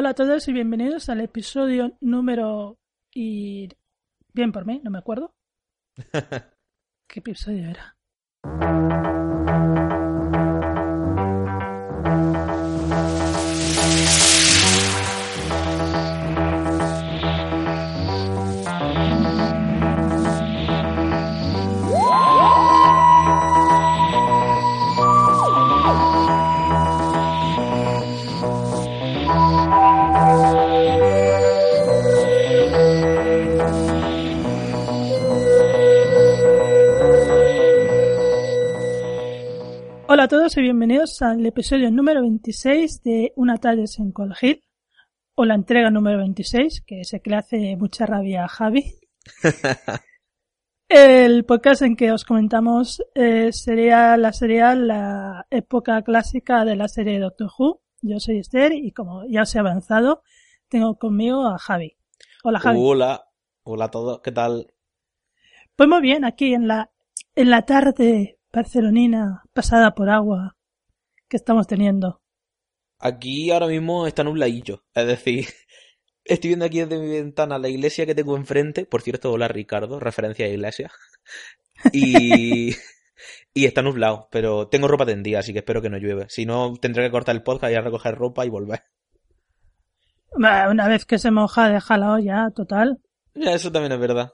Hola a todos y bienvenidos al episodio número... y... Bien por mí, no me acuerdo. ¿Qué episodio era? A todos y bienvenidos al episodio número 26 de Una tarde en Cold Hill, o la entrega número 26, que sé que le hace mucha rabia a Javi. El podcast en que os comentamos eh, sería la serie la época clásica de la serie Doctor Who. Yo soy Esther y como ya os he avanzado, tengo conmigo a Javi. Hola Javi. Hola, hola a todos, ¿qué tal? Pues muy bien, aquí en la, en la tarde barcelonina pasada por agua que estamos teniendo. Aquí ahora mismo está nubladillo, es decir, estoy viendo aquí desde mi ventana la iglesia que tengo enfrente, por cierto, hola Ricardo, referencia a iglesia, y, y está nublado, pero tengo ropa tendida, así que espero que no llueve, si no tendré que cortar el podcast y a recoger ropa y volver. Una vez que se moja, déjala ya, total. Ya, eso también es verdad.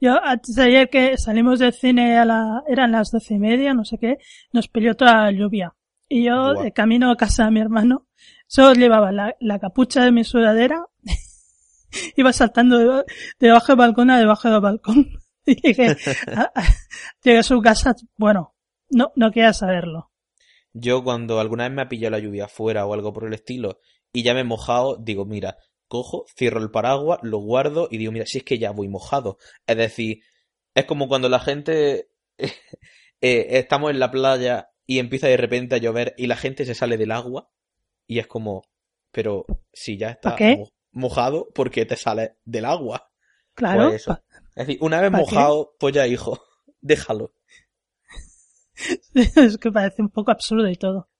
Yo, antes de ayer que salimos del cine a la, eran las doce y media, no sé qué, nos peleó toda la lluvia. Y yo, de camino a casa de mi hermano, solo llevaba la, la capucha de mi sudadera, iba saltando de, debajo del balcón a debajo del balcón. Y llegué a, llegué a su casa, bueno, no, no quería saberlo. Yo cuando alguna vez me ha pillado la lluvia afuera o algo por el estilo, y ya me he mojado, digo, mira, cojo, cierro el paraguas, lo guardo y digo, mira, si es que ya voy mojado. Es decir, es como cuando la gente eh, estamos en la playa y empieza de repente a llover y la gente se sale del agua y es como, pero si ya está mo mojado, ¿por qué te sales del agua? Claro. Pues es decir, una vez mojado, qué? pues ya hijo, déjalo. es que parece un poco absurdo y todo.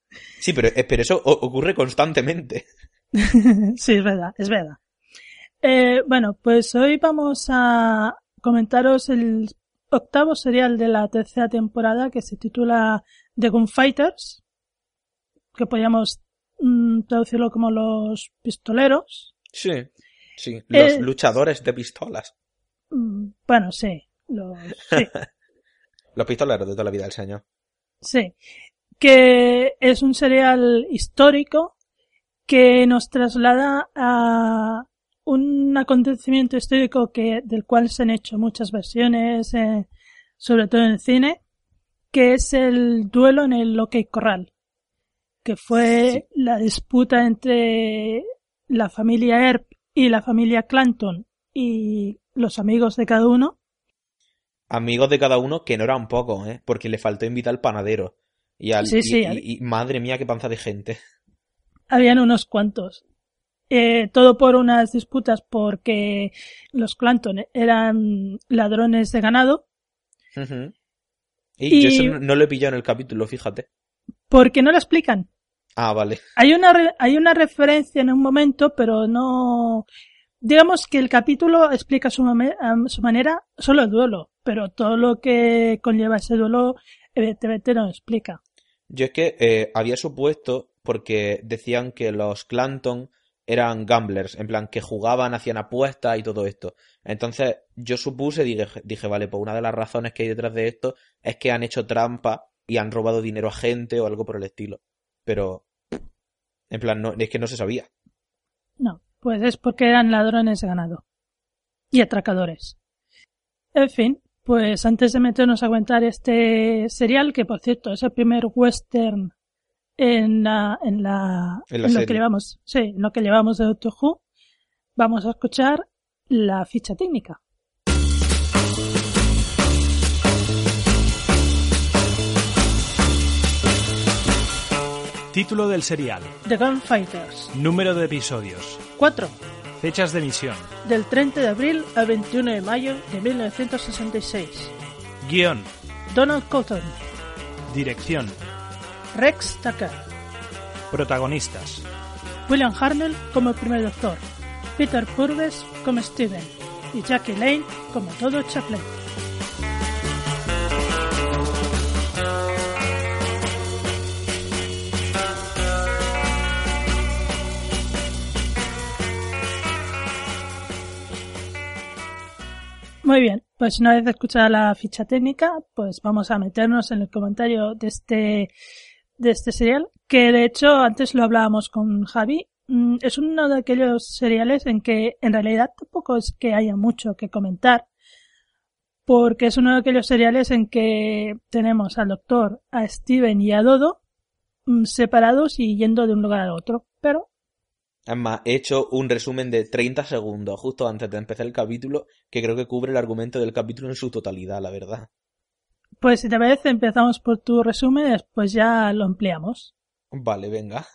Sí, pero, pero eso ocurre constantemente. sí, es verdad, es verdad. Eh, bueno, pues hoy vamos a comentaros el octavo serial de la tercera temporada que se titula The Gunfighters, que podríamos mm, traducirlo como los pistoleros. Sí, sí, los eh, luchadores de pistolas. Bueno, sí, los, sí. los pistoleros de toda la vida del señor. Sí, que es un serial histórico que nos traslada a un acontecimiento histórico que, del cual se han hecho muchas versiones, eh, sobre todo en cine, que es el duelo en el OK Corral, que fue sí. la disputa entre la familia Earp y la familia Clanton y los amigos de cada uno. Amigos de cada uno que no eran pocos, ¿eh? porque le faltó invitar al panadero. Y, al, sí, sí, y, y, y madre mía, qué panza de gente habían unos cuantos. Eh, todo por unas disputas porque los Clanton eran ladrones de ganado. Uh -huh. y, y, yo eso no lo he pillado en el capítulo, fíjate. Porque no lo explican. Ah, vale. Hay una, hay una referencia en un momento, pero no. Digamos que el capítulo explica su, su manera solo el duelo, pero todo lo que conlleva ese duelo, evidentemente no explica. Yo es que eh, había supuesto porque decían que los Clanton eran gamblers, en plan que jugaban, hacían apuestas y todo esto. Entonces yo supuse, dije, dije, vale, pues una de las razones que hay detrás de esto es que han hecho trampa y han robado dinero a gente o algo por el estilo. Pero, en plan, no, es que no se sabía. No, pues es porque eran ladrones de ganado. Y atracadores. En fin, pues antes de meternos a comentar este serial, que por cierto es el primer western en la, en la, En la lo serie. que llevamos, sí, en lo que llevamos de Doctor Who, vamos a escuchar la ficha técnica. Título del serial. The Gunfighters. Número de episodios. 4. Fechas de emisión. Del 30 de abril al 21 de mayo de 1966. Guión. Donald Cotton. Dirección. Rex Tucker. Protagonistas. William Hartnell como primer doctor. Peter Purves como Steven. Y Jackie Lane como todo Chaplin. Muy bien, pues una vez escuchada la ficha técnica, pues vamos a meternos en el comentario de este, de este serial, que de hecho antes lo hablábamos con Javi, mm, es uno de aquellos seriales en que en realidad tampoco es que haya mucho que comentar, porque es uno de aquellos seriales en que tenemos al doctor, a Steven y a Dodo mm, separados y yendo de un lugar al otro, pero Es más, he hecho un resumen de 30 segundos justo antes de empezar el capítulo que creo que cubre el argumento del capítulo en su totalidad, la verdad. Pues si te parece empezamos por tu resumen después ya lo ampliamos. Vale, venga.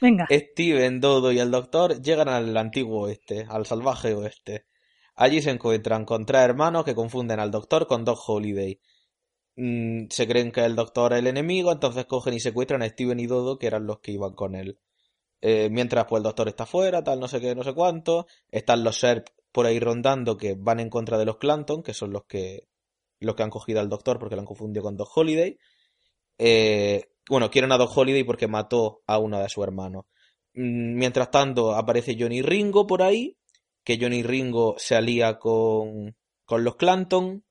Venga. Steven, Dodo y el Doctor llegan al antiguo oeste, al salvaje oeste. Allí se encuentran con tres hermanos que confunden al Doctor con Doc Holiday. Mm, se creen que el Doctor es el enemigo, entonces cogen y secuestran a Steven y Dodo, que eran los que iban con él. Eh, mientras pues el Doctor está fuera, tal no sé qué, no sé cuánto. Están los Serp por ahí rondando que van en contra de los Clanton, que son los que los que han cogido al Doctor porque lo han confundido con Doc Holiday. Eh, bueno, quieren a Doc Holiday porque mató a uno de sus hermanos. Mm, Mientras tanto, aparece Johnny Ringo por ahí, que Johnny Ringo se alía con, con los Clanton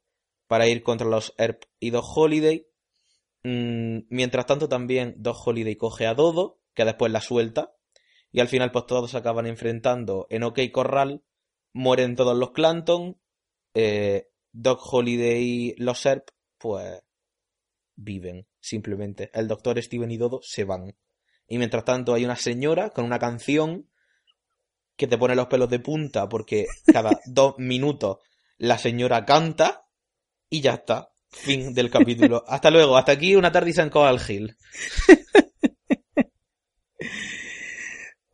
para ir contra los Erp y Doc Holiday. Mm, Mientras tanto, también Doc Holiday coge a Dodo, que después la suelta, y al final pues todos se acaban enfrentando en OK Corral, mueren todos los Clanton, eh, Doc Holiday y los Erp, pues viven, simplemente. El doctor Steven y Dodo se van. Y mientras tanto hay una señora con una canción que te pone los pelos de punta porque cada dos minutos la señora canta y ya está. Fin del capítulo. Hasta luego. Hasta aquí una tarde en Coal Hill.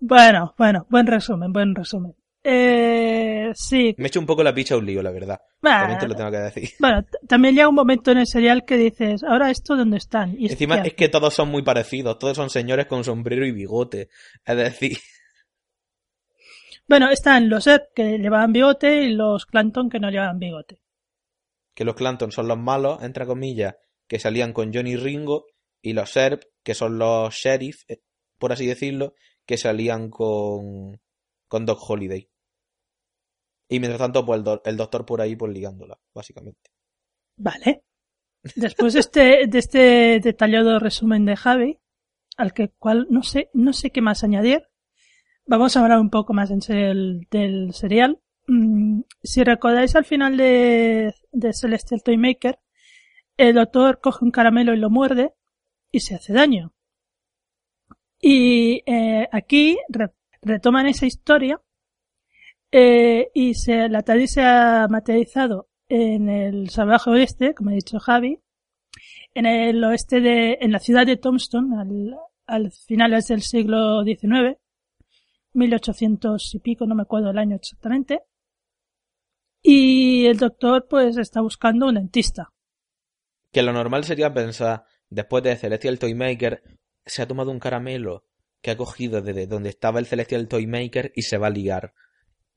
Bueno, bueno, buen resumen, buen resumen. Eh, sí, Me he hecho un poco la picha a un lío, la verdad. También te lo tengo que decir. bueno, t- también llega un momento en el serial que dices, ahora esto dónde están. Y Encima es que todos son muy parecidos. Todos son señores con sombrero y bigote. Es decir, Bueno, están los Ed que llevaban bigote y los Clanton que no llevaban bigote. que los Clanton son los malos, entre comillas, que salían con Johnny Ringo, y los Serp, que son los sheriff, eh, por así decirlo, que salían con, con Doc Holiday. Y mientras tanto, pues el, el doctor por ahí, pues ligándola, básicamente. Vale. Después de este, de este detallado resumen de Javi, al que cual no sé, no sé qué más añadir, vamos a hablar un poco más en del, del serial. Mm, si recordáis al final de, de Celestial Toymaker, el doctor coge un caramelo y lo muerde y se hace daño. Y eh, aquí re- retoman esa historia eh, y se, la TARDIS se ha materializado en el salvaje oeste, como ha dicho Javi, en el oeste de, en la ciudad de Tombstone, al, al finales del siglo XIX, 1800 y pico, no me acuerdo el año exactamente. Y el doctor pues está buscando un dentista. Que lo normal sería pensar, después de Celestial Toymaker, se ha tomado un caramelo que ha cogido desde donde estaba el Celestial Toymaker y se va a ligar.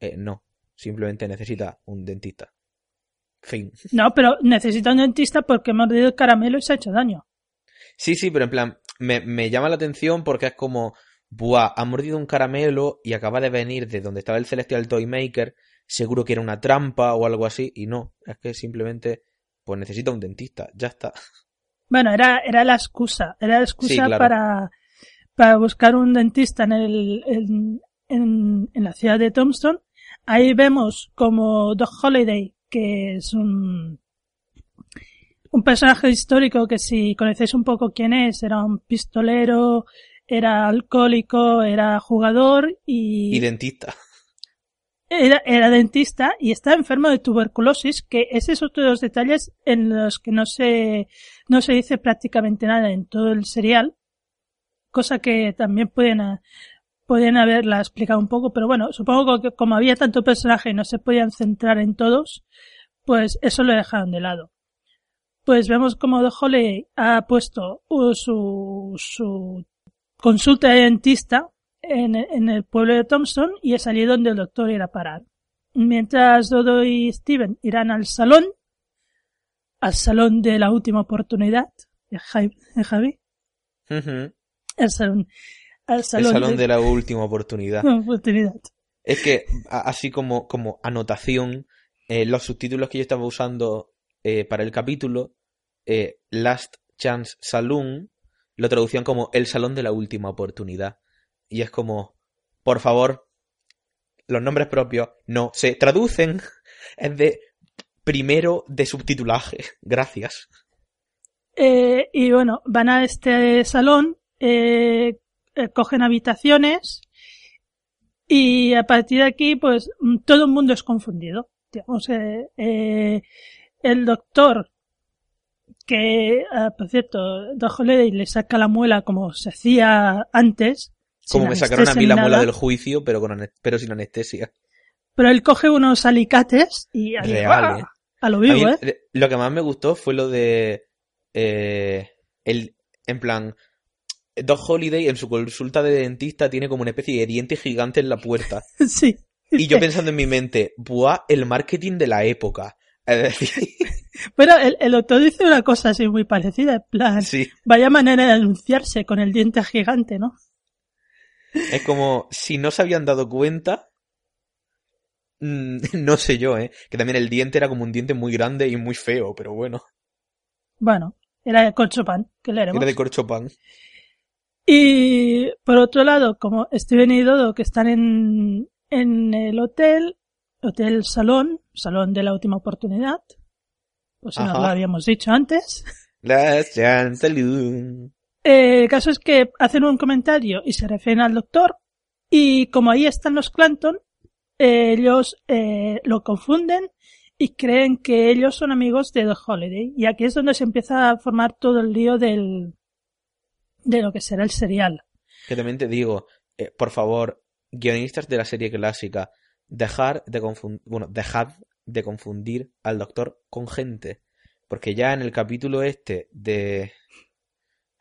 Eh, no, simplemente necesita un dentista. Fin. No, pero necesita un dentista porque ha mordido el caramelo y se ha hecho daño. Sí, sí, pero en plan, me, me llama la atención porque es como, buah, ha mordido un caramelo y acaba de venir de donde estaba el Celestial Toymaker, seguro que era una trampa o algo así, y no, es que simplemente, pues necesita un dentista, ya está. Bueno, era, era la excusa, era la excusa Sí, claro. para, para buscar un dentista en el, en, en, en la ciudad de Tombstone. Ahí vemos como Doc Holiday, que es un, un personaje histórico que si conocéis un poco quién es, era un pistolero, era alcohólico, era jugador y... Y dentista. Era, era dentista y está enfermo de tuberculosis, que ese es otro de los detalles en los que no se, no se dice prácticamente nada en todo el serial, cosa que también pueden, pueden haberla explicado un poco, pero bueno, supongo que como había tanto personaje y no se podían centrar en todos, pues eso lo dejaron de lado. Pues vemos como Holly ha puesto uh, su, su consulta de dentista en, en, el pueblo de Thompson y es allí donde el doctor irá a parar. Mientras Dodo y Steven irán al salón, al salón de la última oportunidad, de Javi. Uh -huh. El salón, al salón, el salón de... de... la última oportunidad. oportunidad. Es que, así como, como anotación, eh, los subtítulos que yo estaba usando eh, para el capítulo, eh, Last Chance Saloon, lo traducían como el salón de la última oportunidad. Y es como, por favor, los nombres propios no se traducen. Es de primero de subtitulaje. Gracias. Eh, y bueno, van a este salón, eh, cogen habitaciones y a partir de aquí, pues todo el mundo es confundido. Digamos, eh, eh, el doctor que, uh, por cierto, Doc Holiday le saca la muela como se hacía antes. Como me sacaron a mí la muela del juicio, pero, con pero sin anestesia. Pero él coge unos alicates y ahí, Real, ¡ah! ¿eh? a lo vivo, a mí, ¿eh? Lo que más me gustó fue lo de eh, el, en plan, Doc Holiday en su consulta de dentista tiene como una especie de diente gigante en la puerta. sí. Y yo pensando en mi mente, buah, el marketing de la época. Es decir, Pero el, el, doctor dice una cosa así muy parecida, en plan, sí. vaya manera de anunciarse con el diente gigante, ¿no? Es como, si no se habían dado cuenta, mmm, no sé yo, ¿eh? Que también el diente era como un diente muy grande y muy feo, pero bueno. Bueno, era de corchopan, que le haremos. Era de corchopan. Y por otro lado, como Steven y Dodo que están en, en el hotel, hotel salón, salón de la última oportunidad, pues si no lo habíamos dicho antes. Last chance saloon. Eh, el caso es que hacen un comentario y se refieren al doctor y como ahí están los Clanton, eh, ellos eh, lo confunden y creen que ellos son amigos de The Holiday y aquí es donde se empieza a formar todo el lío del de lo que será el serial. Que también te digo, eh, por favor, guionistas de la serie clásica, dejar de confundir, bueno, dejad de confundir al doctor con gente. Porque ya en el capítulo este de...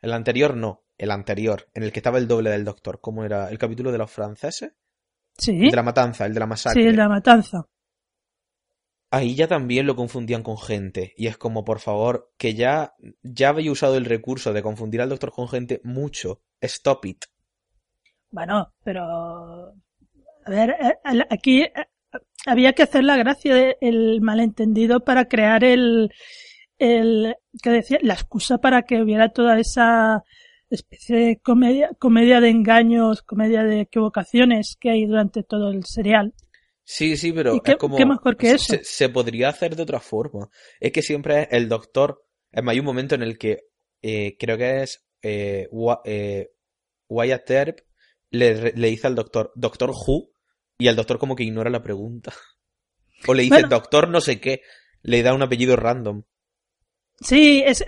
El anterior no, el anterior, en el que estaba el doble del doctor. ¿Cómo era? ¿El capítulo de los franceses? Sí. El de la matanza, el de la masacre. Sí, el de la matanza. Ahí ya también lo confundían con gente. Y es como, por favor, que ya, ya habéis usado el recurso de confundir al doctor con gente mucho. Stop it. Bueno, pero... A ver, eh, aquí había que hacer la gracia del malentendido para crear el, el que decía la excusa para que hubiera toda esa especie de comedia comedia de engaños comedia de equivocaciones que hay durante todo el serial sí sí pero qué, es como qué mejor que eso se, se, podría hacer de otra forma es que siempre es el doctor es más, hay un momento en el que eh, creo que es eh, eh, Wyatt Earp le, le dice al doctor doctor Who y el doctor como que ignora la pregunta. O le dice bueno, doctor no sé qué. Le da un apellido random. Sí, es,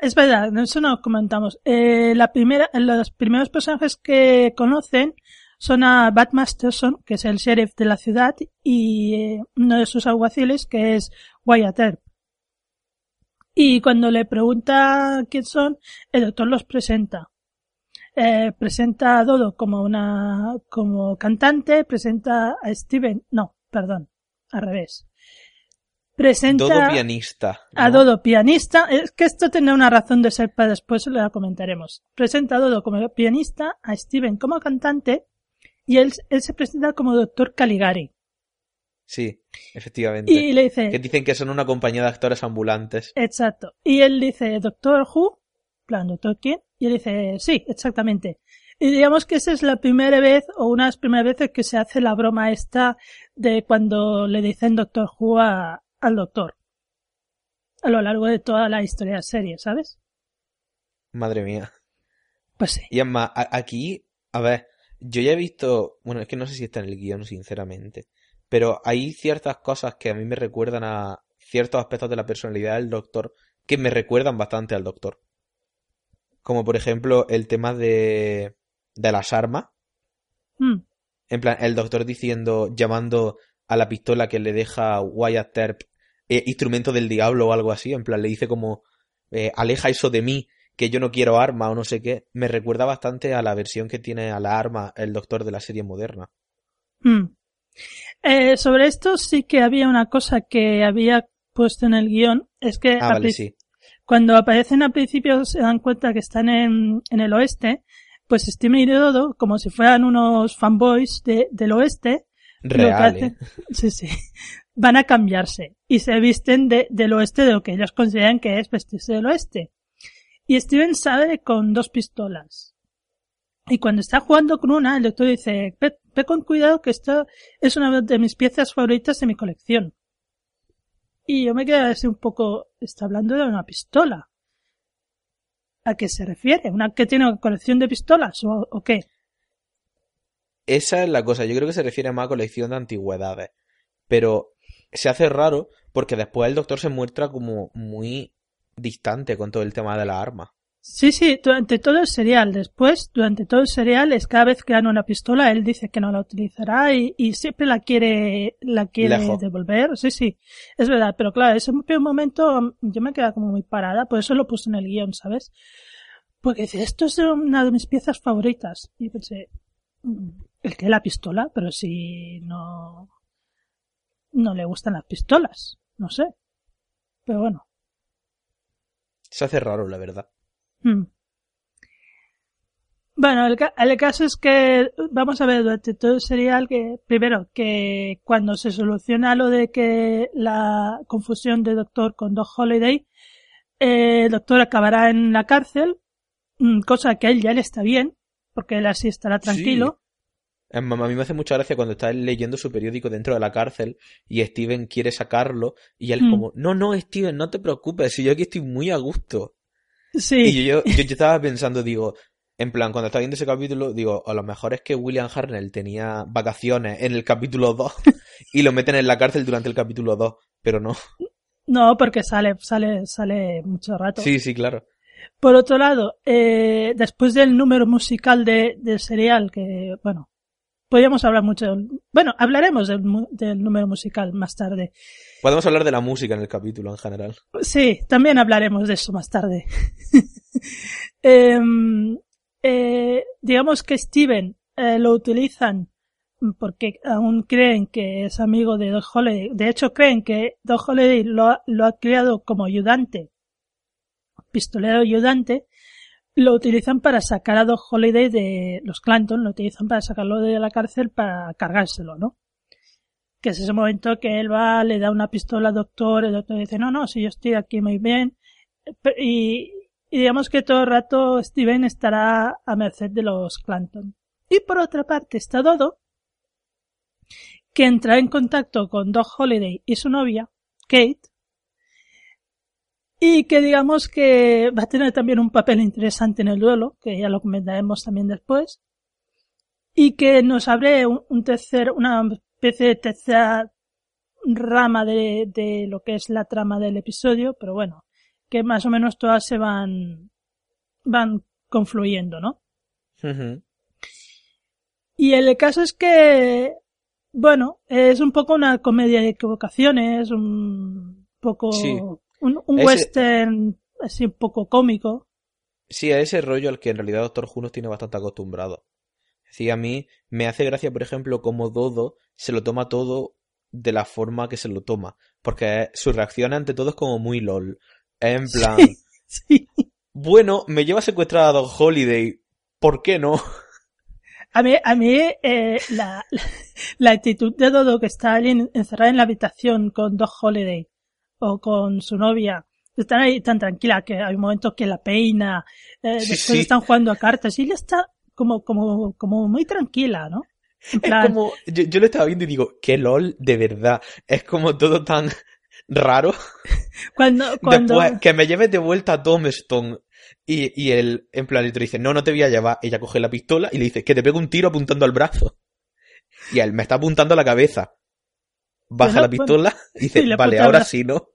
es verdad, eso no comentamos. Eh, la primera, los primeros personajes que conocen son a Bat Masterson, que es el sheriff de la ciudad, y eh, uno de sus alguaciles, que es Wyatt Earp. Y cuando le pregunta quién son, el doctor los presenta. Eh, presenta a Dodo como una como cantante, presenta a Steven, no, perdón, al revés. Presenta Dodo pianista. ¿no? A Dodo pianista, es que esto tiene una razón de ser para después lo comentaremos. Presenta a Dodo como pianista, a Steven como cantante y él, él se presenta como doctor Caligari. Sí, efectivamente. Y le dice que dicen que son una compañía de actores ambulantes. Exacto. Y él dice, Doctor Who, plan, ¿Doctor quién? Y él dice, sí, exactamente. Y digamos que esa es la primera vez, o una de las primeras veces que se hace la broma esta de cuando le dicen Doctor Who a, al doctor. a lo largo de toda la historia de la serie, ¿sabes? Madre mía. Pues sí. Y es más, a- aquí, a ver, yo ya he visto, bueno, es que no sé si está en el guion, sinceramente, pero hay ciertas cosas que a mí me recuerdan a ciertos aspectos de la personalidad del doctor que me recuerdan bastante al doctor. Como por ejemplo el tema de, de las armas. Mm, En plan, el doctor diciendo, llamando a la pistola que le deja Wyatt Earp eh, instrumento del diablo o algo así. En plan, le dice como, eh, aleja eso de mí, que yo no quiero arma o no sé qué. Me recuerda bastante a la versión que tiene a la arma el doctor de la serie moderna. mm. Eh, sobre esto sí que había una cosa que había puesto en el guion, es que Ah, vale, sí. cuando aparecen al principio se dan cuenta que están en, en el oeste, pues Steven y Dodo, como si fueran unos fanboys de, del oeste, Real, hacen- ¿eh? sí, sí, van a cambiarse y se visten de, del oeste de lo que ellos consideran que es vestirse del oeste. Y Steven sale con dos pistolas. Y cuando está jugando con una, el doctor dice, ve, con cuidado que esto es una de mis piezas favoritas de mi colección. Y yo me quedé así un poco, está hablando de una pistola. ¿A qué se refiere? ¿Una que tiene una colección de pistolas o, o qué? Esa es la cosa. Yo creo que se refiere más a colección de antigüedades. Pero se hace raro porque después el doctor se muestra como muy distante con todo el tema de la arma. Sí, sí, durante todo el serial. Después, durante todo el serial, es cada vez que gana una pistola, él dice que no la utilizará y, y siempre la quiere, la quiere devolver. Sí, sí, es verdad. Pero claro, ese primer momento mm, yo me quedé como muy parada, por eso lo puse en el guion, ¿sabes? Porque dice, esto es una de mis piezas favoritas. Y pensé, mm, el que la pistola, pero si no, no le gustan las pistolas, no sé. Pero bueno. Se hace raro, la verdad. Mm. Bueno, el, ca- el caso es que vamos a ver durante todo el serial que, primero, que cuando se soluciona lo de que la confusión de Doctor con Doc Holiday, eh, el Doctor acabará en la cárcel, mm, cosa que a él ya le está bien, porque él así estará tranquilo. A mí me hace mucha gracia cuando está él leyendo su periódico dentro de la cárcel y Steven quiere sacarlo y él Mm. como, no, no, Steven, no te preocupes, si yo aquí estoy muy a gusto. Sí, Y yo, yo, yo estaba pensando, digo, en plan, cuando estaba viendo ese capítulo, digo, a lo mejor es que William Harnell tenía vacaciones en el capítulo 2 y lo meten en la cárcel durante el capítulo 2, pero no. no, porque sale, sale, sale mucho rato. Sí, sí, claro. Por otro lado, eh, después del número musical de, del serial, que, bueno, podríamos hablar mucho, del- bueno, hablaremos del, del número musical más tarde. Podemos hablar de la música en el capítulo en general. Sí, también hablaremos de eso más tarde. Em, eh, digamos que Steven eh, lo utilizan porque aún creen que es amigo de Doc Holiday. De hecho, creen que Doc Holiday lo ha, lo ha creado como ayudante, pistolero ayudante. Lo utilizan para sacar a Doc Holiday de los Clanton, lo utilizan para sacarlo de la cárcel para cargárselo, ¿no? que es ese momento que él va, le da una pistola al doctor, el doctor dice, no, no, si yo estoy aquí muy bien. Y digamos que todo el rato Steven estará a merced de los Clanton. Y por otra parte está Dodo, que entra en contacto con Doc Holiday y su novia, Kate, y que digamos que va a tener también un papel interesante en el duelo, que ya lo comentaremos también después, y que nos abre un, un tercer, una especie de tercera rama de, de lo que es la trama del episodio, pero bueno, que más o menos todas se van, van confluyendo, ¿no? Y el caso es que, bueno, es un poco una comedia de equivocaciones, un poco, Sí. Un, un Ese- western así un poco cómico. Sí, a ese rollo al que en realidad Doctor Who nos tiene bastante acostumbrado. Sí, a mí me hace gracia, por ejemplo, como Dodo se lo toma todo de la forma que se lo toma. Porque su reacción ante todo es como muy lol. En plan, Sí. bueno, me lleva secuestrada a Doc Holiday. ¿Por qué no? A mí, a mí eh, la, la, la actitud de Dodo que está allí en- encerrada en la habitación con Doc Holiday o con su novia, están ahí tan tranquila que hay momentos que la peina, eh, Sí, después sí. están jugando a cartas y ella está como, como, como muy tranquila, ¿no? En Es como, yo, yo lo estaba viendo y digo, qué lol, de verdad. Es como todo tan raro. Cuando, cuando... Después, que me lleves de vuelta a Tombstone. Y, y él, en plan, te dice, no, no te voy a llevar. Ella coge la pistola y le dice, que te pego un tiro apuntando al brazo. Y él, me está apuntando a la cabeza. Baja Bueno, la pistola y dice, y le vale, ahora sí, ¿no?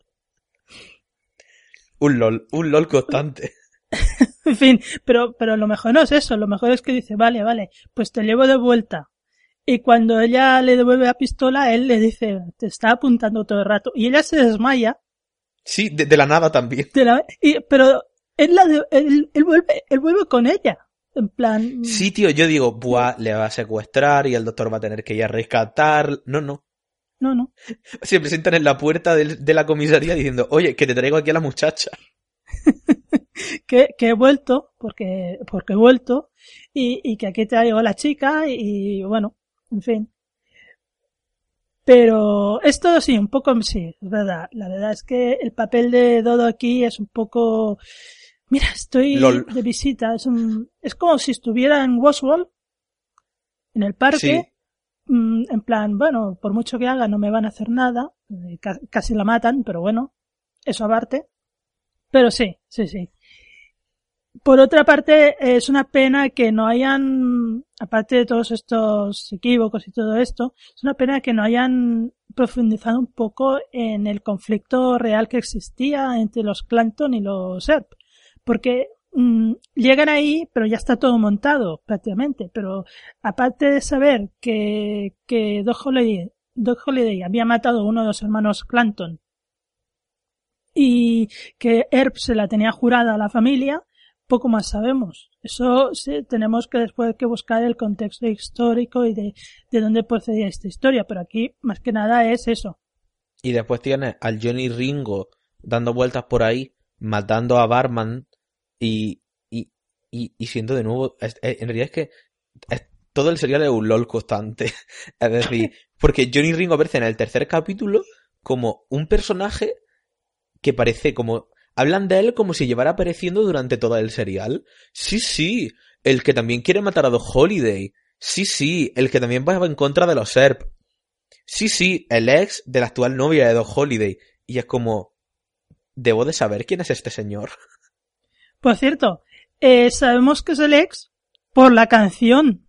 Un LOL, un LOL constante. En fin, pero, pero lo mejor no es eso, lo mejor es que dice, vale, vale, pues te llevo de vuelta. Y cuando ella le devuelve la pistola, él le dice, te está apuntando todo el rato. Y ella se desmaya, Sí, de, de la nada también. de la- y- pero él, la de- él, él vuelve, él vuelve con ella. En plan, Sí, tío, yo digo, buah, le va a secuestrar y el doctor va a tener que ir a rescatar. No, no. No, no. Se presentan en la puerta del- de la comisaría diciendo, oye, que te traigo aquí a la muchacha. que, que he vuelto, porque, porque he vuelto, y, y que aquí traigo a la chica, y, bueno, en fin. Pero esto sí, un poco sí, es verdad. La verdad es que el papel de Dodo aquí es un poco... Mira, estoy Lol. de visita. Es, un, es como si estuviera en Westworld, en el parque, Sí. Mm, en plan, bueno, por mucho que haga no me van a hacer nada. eh, ca- Casi la matan, pero bueno, eso aparte. Pero sí, sí, sí. Por otra parte, es una pena que no hayan, aparte de todos estos equívocos y todo esto, es una pena que no hayan profundizado un poco en el conflicto real que existía entre los Clanton y los Erp. Porque mm, llegan ahí, pero ya está todo montado prácticamente. Pero aparte de saber que, que Doc Holiday, Holiday había matado a uno de los hermanos Clanton y que Erp se la tenía jurada a la familia, poco más sabemos. Eso sí, tenemos que después que buscar el contexto histórico y de, de dónde procedía esta historia, pero aquí más que nada es eso. Y después tienes al Johnny Ringo dando vueltas por ahí, matando a Barman y, y, y, y siendo de nuevo, es- es- en realidad es que es- todo el serial es un LOL constante. Es decir, porque Johnny Ringo aparece en el tercer capítulo como un personaje que parece como... Hablan de él como si llevara apareciendo durante todo el serial. Sí, sí, el que también quiere matar a Doc Holiday. Sí, sí, el que también va en contra de los SERP. Sí, sí, el ex de la actual novia de Doc Holiday. Y es como... Debo de saber quién es este señor. Por cierto, eh, sabemos que es el ex por la canción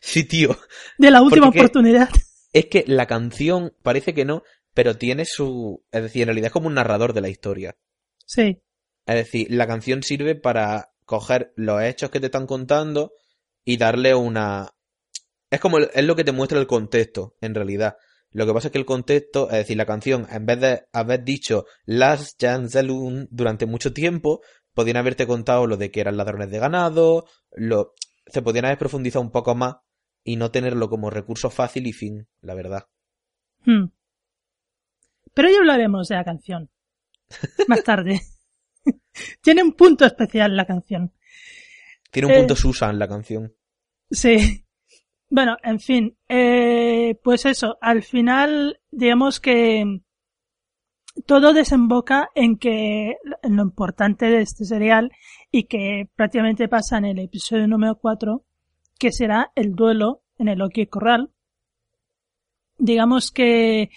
Sí, tío. de la última Porque- oportunidad. Es que la canción parece que no, pero tiene su... Es decir, en realidad es como un narrador de la historia. Sí, Es decir, la canción sirve para coger los hechos que te están contando y darle una... Es como es lo que te muestra el contexto, en realidad. Lo que pasa es que el contexto, es decir, la canción, en vez de haber dicho Last Chance Saloon durante mucho tiempo, podían haberte contado lo de que eran ladrones de ganado, lo... se podían haber profundizado un poco más y no tenerlo como recurso fácil y fin, la verdad. Hmm. Pero ya hablaremos de la canción. Más tarde. Tiene un punto especial la canción. Tiene un Eh. punto Susan la canción. Sí. Bueno, en fin, eh, pues eso, al final, digamos que todo desemboca en que lo importante de este serial y que prácticamente pasa en el episodio número 4, que será el duelo en el Oki Corral. Digamos que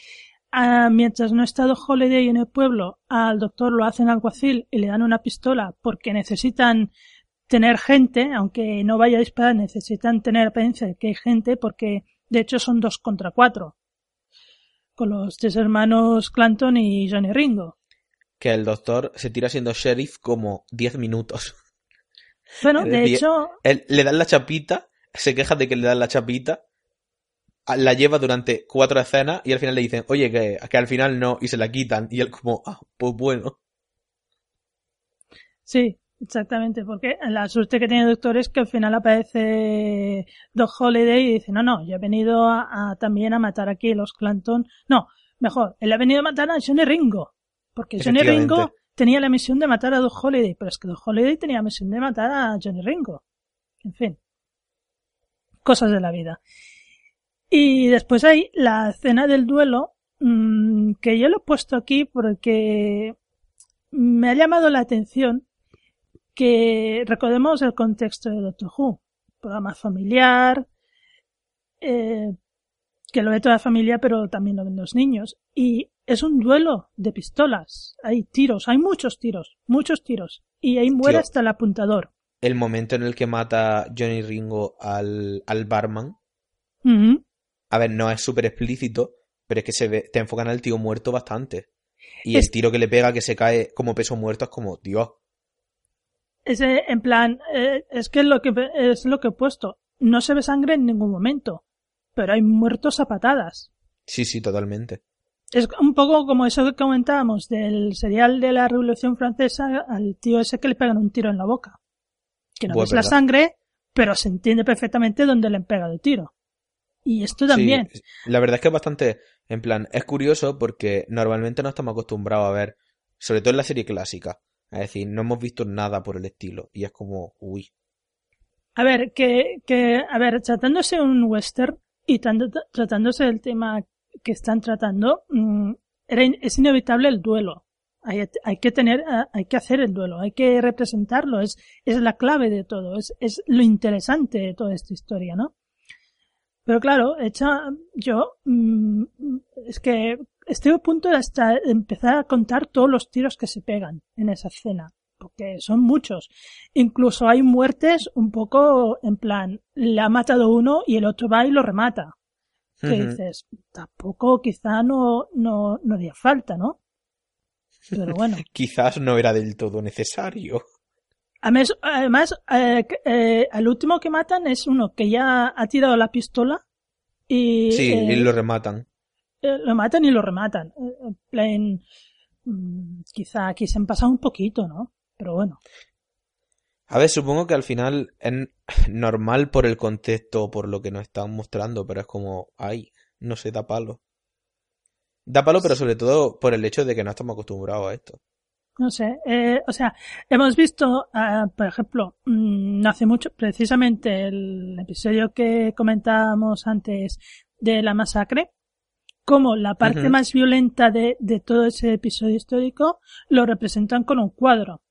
ah, mientras no ha estado Holiday en el pueblo, al doctor lo hacen alguacil y le dan una pistola porque necesitan tener gente, aunque no vaya a disparar, necesitan tener apariencia de que hay gente porque de hecho son dos contra cuatro. Con los tres hermanos Clanton y Johnny Ringo. Que el doctor se tira siendo sheriff como 10 minutos. Bueno, de hecho, Él, le dan la chapita, se queja de que le dan la chapita, la lleva durante cuatro escenas y al final le dicen, oye, que, que al final no, y se la quitan. Y él como, ah, pues bueno. sí, exactamente, porque la suerte que tiene el doctor es que al final aparece Doc Holiday y dice, no, no, yo he venido a, a- también a matar aquí a los Clanton. No, mejor, él ha venido a matar a Johnny Ringo. Porque Johnny. Ringo tenía la misión de matar a Doc Holiday, pero es que Doc Holiday tenía la misión de matar a Johnny Ringo. En fin. Cosas de la vida. Y después hay la escena del duelo, mmm, que yo lo he puesto aquí porque me ha llamado la atención que recordemos el contexto de Doctor Who. Programa familiar, eh, que lo ve toda la familia, pero también lo ven los niños. Y es un duelo de pistolas. Hay tiros, hay muchos tiros, muchos tiros. Y ahí muere Tío. hasta el apuntador. El momento en el que mata Johnny Ringo al, al barman. A ver, no es súper explícito, pero es que se ve, te enfocan al tío muerto bastante. Y Es- el tiro que le pega que se cae como peso muerto es como, Dios. Ese, en plan, eh, es que es lo que es lo que he puesto. No se ve sangre en ningún momento, pero hay muertos a patadas. Sí, sí, totalmente. Es un poco como eso que comentábamos del serial de la Revolución Francesa al tío ese que le pegan un tiro en la boca. Que no ves la sangre, pero se entiende perfectamente dónde le han pegado el tiro. Y esto también. Sí, la verdad es que es bastante, en plan, es curioso porque normalmente no estamos acostumbrados a ver, sobre todo en la serie clásica, es decir, no hemos visto nada por el estilo y es como, uy, A ver, que, que, a ver, tratándose un western y tratándose del tema que están tratando, mm, era es inevitable el duelo. Hay, hay que tener, hay que hacer el duelo, hay que representarlo, es, es la clave de todo, es, es lo interesante de toda esta historia, ¿no? Pero claro, hecha, yo, mm, es que estoy a punto de hasta empezar a contar todos los tiros que se pegan en esa escena, porque son muchos. Incluso hay muertes un poco en plan, le ha matado uno y el otro va y lo remata. Que dices, tampoco quizá no, no, no haría falta, ¿no? Pero bueno. quizás no era del todo necesario. Además, además eh, eh, al último que matan es uno que ya ha tirado la pistola y, Sí, eh, y lo rematan. Eh, lo matan y lo rematan. Eh, En plan, mm, quizá aquí se han pasado un poquito, ¿no? Pero bueno. A ver, supongo que al final es normal por el contexto, por lo que nos están mostrando, pero es como, ay, no sé, da palo. Da palo, pero sobre todo por el hecho de que no estamos acostumbrados a esto. No sé, eh, o sea, hemos visto, ah, por ejemplo, mm, no hace mucho, precisamente el episodio que comentábamos antes de la masacre, como la parte más violenta de, de todo ese episodio histórico lo representan con un cuadro,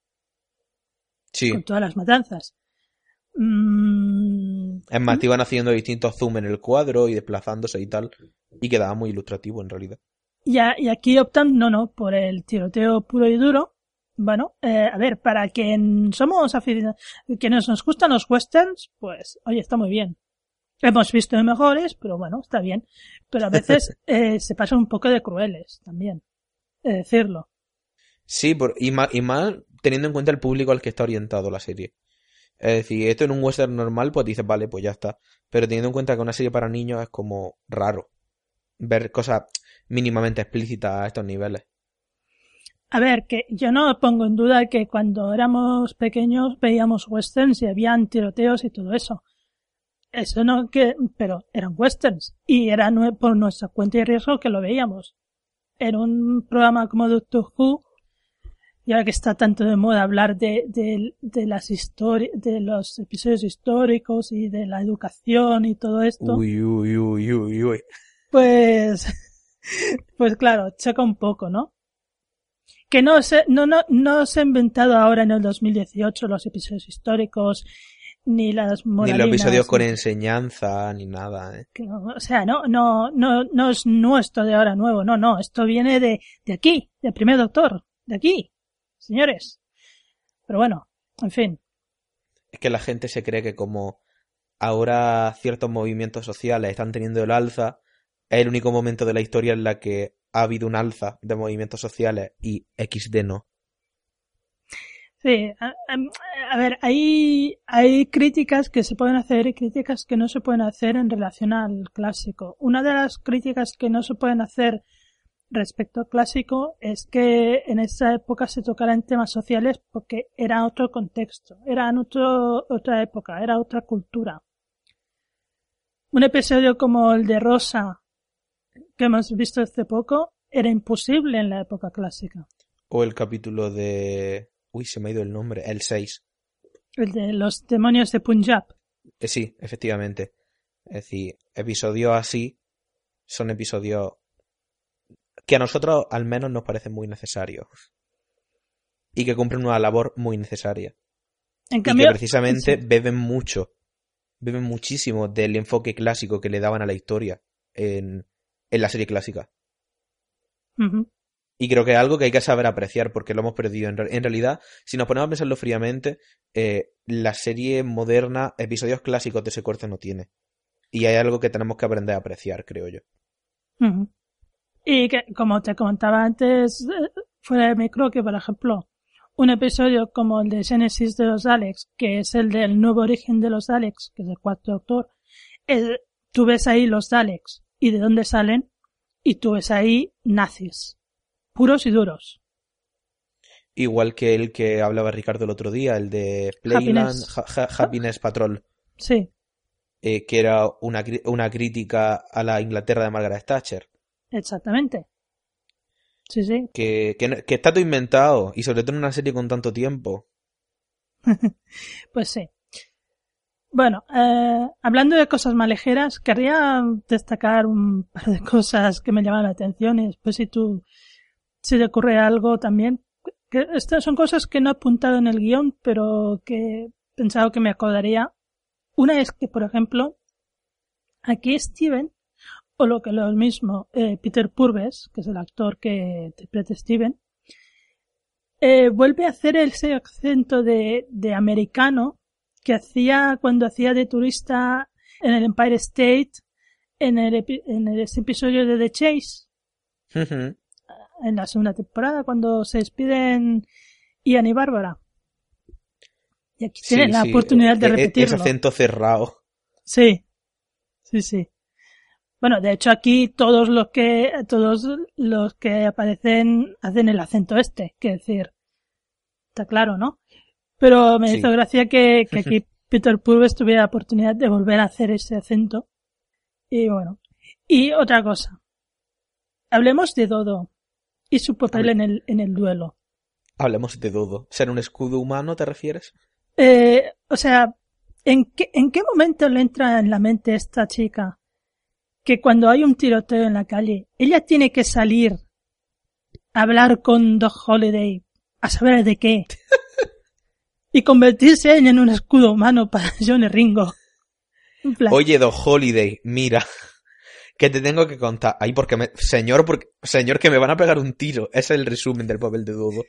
Sí, con todas las matanzas. Mm, es más, te iban haciendo distintos zoom en el cuadro y desplazándose y tal, y quedaba muy ilustrativo en realidad. Y, a- y aquí optan, no, no, por el tiroteo puro y duro. Bueno, eh, a ver, para quien somos aficionados, quienes nos gustan los westerns, pues, oye, está muy bien. Hemos visto de mejores, pero bueno, está bien. Pero a veces eh, se pasan un poco de crueles también, de decirlo. Sí, por, y, más, y más teniendo en cuenta el público al que está orientado la serie. Es decir, esto en un western normal, pues dices, vale, pues ya está. Pero teniendo en cuenta que una serie para niños es como raro ver cosas mínimamente explícitas a estos niveles. A ver, que yo no pongo en duda que cuando éramos pequeños veíamos westerns y habían tiroteos y todo eso. Eso no que, pero eran westerns y era por nuestra cuenta y riesgo que lo veíamos. En un programa como Doctor Who, y ahora que está tanto de moda hablar de, de, de las historias, de los episodios históricos y de la educación y todo esto, Uy, uy, uy, uy, uy. pues, pues claro, choca un poco, ¿no? Que no se, no, no, no se ha inventado ahora en el 2018 los episodios históricos, ni las Ni los episodios con enseñanza, ni nada, ¿eh? que o sea, no, no, no, no es nuestro de ahora nuevo, no, no, esto viene de, de aquí, del primer doctor, de aquí, señores. Pero bueno, en fin, Es que la gente se cree que como ahora ciertos movimientos sociales están teniendo el alza, es el único momento de la historia en la que ha habido un alza de movimientos sociales y XD no. Sí, a, a- ver, hay, hay críticas que se pueden hacer y críticas que no se pueden hacer en relación al clásico. Una de las críticas que no se pueden hacer respecto al clásico es que en esa época se tocaran temas sociales porque era otro contexto, era otro, otra época, era otra cultura. Un episodio como el de Rosa que hemos visto hace poco era imposible en la época clásica. O el capítulo de... Uy, se me ha ido el nombre. El 6. El de los demonios de Punjab. Eh, sí, efectivamente. Es decir, episodios así son episodios que a nosotros al menos nos parecen muy necesarios. Y que cumplen una labor muy necesaria. En Y cambio, que precisamente sí. beben mucho. Beben muchísimo del enfoque clásico que le daban a la historia. en, en la serie clásica. Ujú. Y creo que es algo que hay que saber apreciar porque lo hemos perdido. En, en realidad, si nos ponemos a pensarlo fríamente, eh, la serie moderna, episodios clásicos de ese corte no tiene. Y hay algo que tenemos que aprender a apreciar, creo yo. Y que, como te comentaba antes, eh, fuera de micro, que por ejemplo, un episodio como el de Genesis de los Alex, que es el del nuevo origen de los Alex, que es el cuarto doctor, el- tú ves ahí los Daleks y de dónde salen, y tú ves ahí nazis, puros y duros. Igual que el que hablaba Ricardo el otro día, el de Playland Happiness. Ha- Ha- Happiness Patrol, Sí, eh, que era una, una crítica a la Inglaterra de Margaret Thatcher. exactamente. Sí, sí. Que, que está todo inventado, y sobre todo en una serie con tanto tiempo. Pues sí. Bueno, eh, hablando de cosas más ligeras, querría destacar un par de cosas que me llaman la atención y después si tú, si te ocurre algo también. Que estas son cosas que no he apuntado en el guion, pero que he pensado que me acordaría. Una es que, por ejemplo, aquí Steven, o lo que lo mismo, eh, Peter Purves, que es el actor que interpreta Steven, eh, vuelve a hacer ese acento de, de americano que hacía cuando hacía de turista en el Empire State en el, en ese episodio de The Chase. En la segunda temporada cuando se despiden Ian y Bárbara. Y aquí Sí, tienen la sí, oportunidad de e- e- repetirlo. Ese acento cerrado. Sí, sí, sí. Bueno, de hecho aquí todos los que todos los que aparecen hacen el acento este, que decir, está claro, ¿no? Pero me Sí. hizo gracia que, que aquí Peter Purves tuviera la oportunidad de volver a hacer ese acento. Y bueno, y otra cosa. Hablemos de Dodo y su papel Hable- en el, en el duelo. Hablemos de Dodo. ¿Ser un escudo humano te refieres? Eh, o sea, ¿en qué, ¿en qué momento le entra en la mente esta chica que cuando hay un tiroteo en la calle, ella tiene que salir a hablar con Doc Holiday a saber de qué y convertirse en un escudo humano para Johnny Ringo? Oye, Doc Holiday, mira, que te tengo que contar. Ay, porque me... Señor, porque... Señor, que me van a pegar un tiro. Ese es el resumen del papel de Dodo.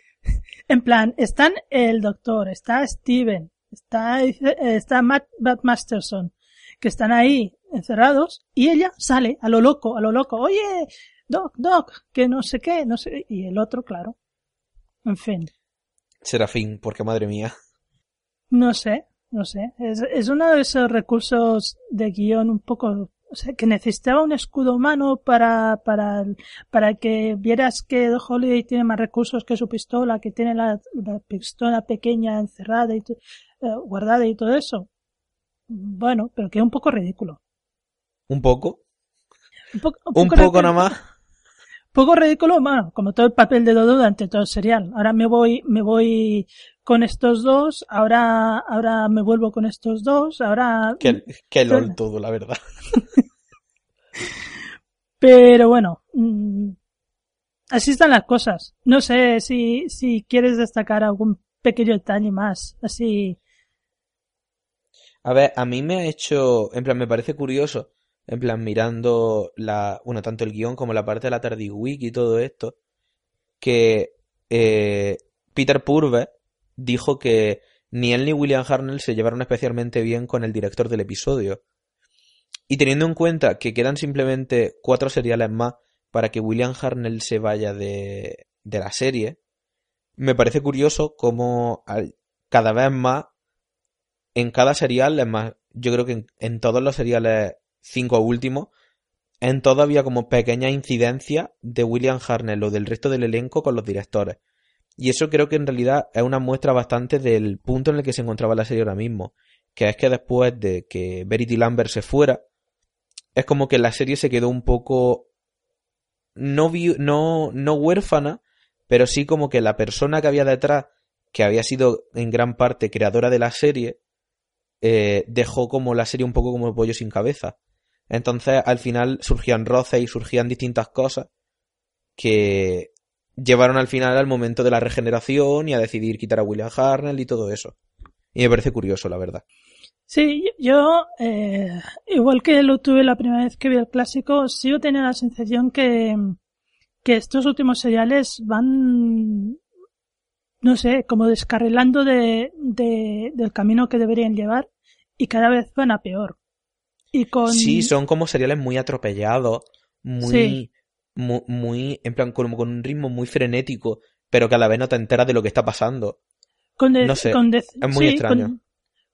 en plan, están el doctor, está Steven, está, eh, está Matt, Matt Masterson, que están ahí encerrados y ella sale a lo loco, a lo loco, oye, Doc, Doc, que no sé qué, no sé, y el otro, claro. En fin, Serafín, porque madre mía. no sé, no sé, es, es uno de esos recursos de guion un poco, o sea, que necesitaba un escudo humano para, para, para que vieras que Holiday tiene más recursos que su pistola, que tiene la, la pistola pequeña encerrada y eh, guardada y todo eso. Bueno, pero que es un poco ridículo. Un poco. Un, poco- Un poco poco ridículo- nada más. poco ridículo, bueno, como todo el papel de Dodo durante todo el serial. Ahora me voy, me voy con estos dos, ahora, ahora me vuelvo con estos dos, ahora... Que, que lol todo, la verdad. Pero bueno, mm, así están las cosas. No sé si, si quieres destacar algún pequeño detalle más, así. A ver, a mí me ha hecho, en plan, me parece curioso, en plan, mirando la, bueno, tanto el guion como la parte de la Tardiweek y todo esto, que eh, Peter Purves dijo que ni él ni William Hartnell se llevaron especialmente bien con el director del episodio. Y teniendo en cuenta que quedan simplemente cuatro seriales más para que William Hartnell se vaya de, la serie, me parece curioso cómo cada vez más en cada serial, es más, yo creo que en, todos los seriales cinco últimos, en todo había como pequeñas incidencias de William Hartnell o del resto del elenco con los directores. Y eso creo que en realidad es una muestra bastante del punto en el que se encontraba la serie ahora mismo. Que es que después de que Verity Lambert se fuera, es como que la serie se quedó un poco no, no, no huérfana, pero sí como que la persona que había detrás, que había sido en gran parte creadora de la serie, eh, dejó como la serie un poco como el pollo sin cabeza. Entonces, al final surgían roces y surgían distintas cosas que llevaron al final al momento de la regeneración y a decidir quitar a William Hartnell y todo eso. Y me parece curioso, la verdad. Sí, yo, eh, igual que lo tuve la primera vez que vi el clásico, sigo teniendo la sensación que, que estos últimos seriales van, no sé, como descarrilando de, de, del camino que deberían llevar y cada vez van a peor. Y con... Sí, son como seriales muy atropellados, muy, Sí. Muy, muy, en plan, como con un ritmo muy frenético, pero que a la vez no te enteras de lo que está pasando. con no sé, con es muy sí, extraño. Con,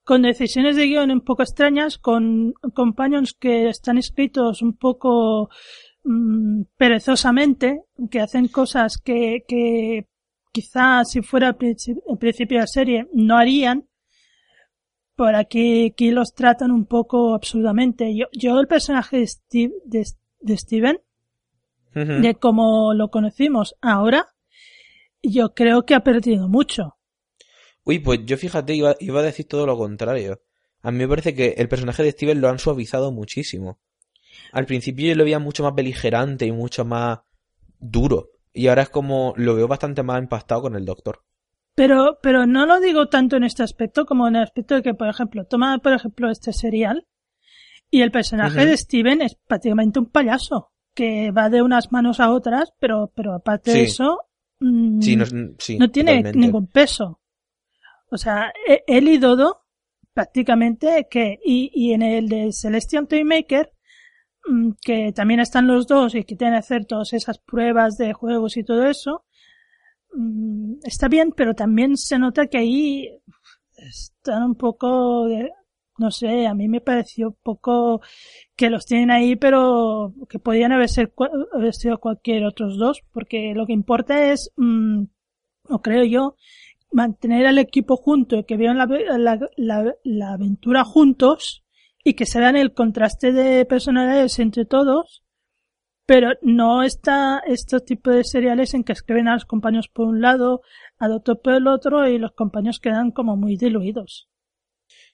con decisiones de guion un poco extrañas, con companions que están escritos un poco mm, perezosamente, que hacen cosas que, que quizás si fuera al principio de la serie no harían. Por aquí, aquí los tratan un poco absurdamente. Yo, yo el personaje de, Steve, de, de Steven, De como lo conocimos ahora, yo creo que ha perdido mucho. Uy, pues yo fíjate, iba, iba a decir todo lo contrario. A mí me parece que el personaje de Steven lo han suavizado muchísimo. Al principio yo lo veía mucho más beligerante y mucho más duro. Y ahora es como lo veo bastante más empastado con el doctor. Pero, pero no lo digo tanto en este aspecto como en el aspecto de que, por ejemplo, toma, por ejemplo, este serial y el personaje de Steven es prácticamente un payaso que va de unas manos a otras, pero, pero aparte de eso, mm, Sí, no, sí, no tiene totalmente. ningún peso. O sea, él y Dodo, prácticamente, que, y, y en el de Celestial Toymaker, mm, que también están los dos y que tienen que hacer todas esas pruebas de juegos y todo eso, mm, está bien, pero también se nota que ahí están un poco de, no sé, a mí me pareció poco que los tienen ahí, pero que podían haber, sido cualquier otros dos, porque lo que importa es, mm, o creo yo, mantener al equipo junto, que vean la, la, la, la aventura juntos y que se vean el contraste de personalidades entre todos, pero no está estos tipos de seriales en que escriben a los compañeros por un lado, a Doctor por el otro y los compañeros quedan como muy diluidos.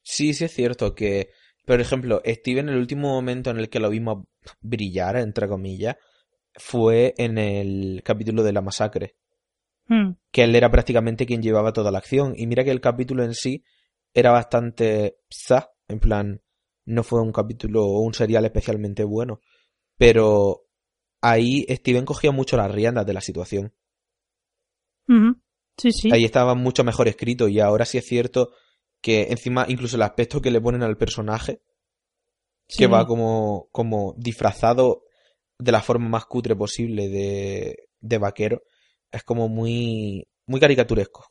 Sí, sí es cierto que, por ejemplo, Steven, el último momento en el que lo vimos brillar, entre comillas, fue en el capítulo de la masacre. Hmm. que él era prácticamente quien llevaba toda la acción. Y mira que el capítulo en sí era bastante za, en plan, no fue un capítulo o un serial especialmente bueno. Pero ahí Steven cogía mucho las riendas de la situación. Sí, sí. Ahí estaba mucho mejor escrito y ahora sí es cierto que encima incluso el aspecto que le ponen al personaje, sí. que va como, como disfrazado de la forma más cutre posible de, de vaquero, es como muy, muy caricaturesco.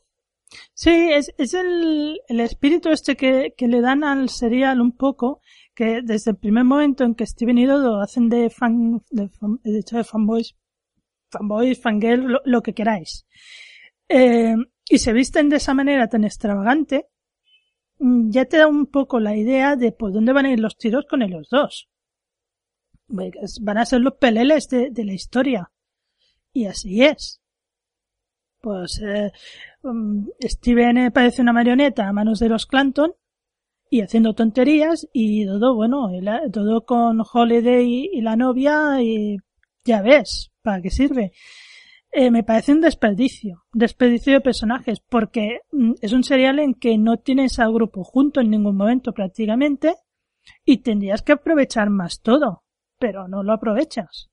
Sí, es, es el, el espíritu este que, que le dan al serial un poco, que desde el primer momento en que Steven y Dodo hacen de fan, de, fan- de hecho de fanboys, fanboys, fangirl, lo, lo que queráis, eh, y se visten de esa manera tan extravagante, ya te da un poco la idea de por dónde van a ir los tiros con ellos dos. Van a ser los peleles de, la historia. Y así es. Pues eh, um, Steven eh, parece una marioneta a manos de los Clanton y haciendo tonterías y Dodo, bueno, Dodo con Holiday y la novia y ya ves, ¿para qué sirve? Eh, me parece un desperdicio, desperdicio de personajes, porque mm, es un serial en que no tienes al grupo junto en ningún momento prácticamente y tendrías que aprovechar más todo, pero no lo aprovechas.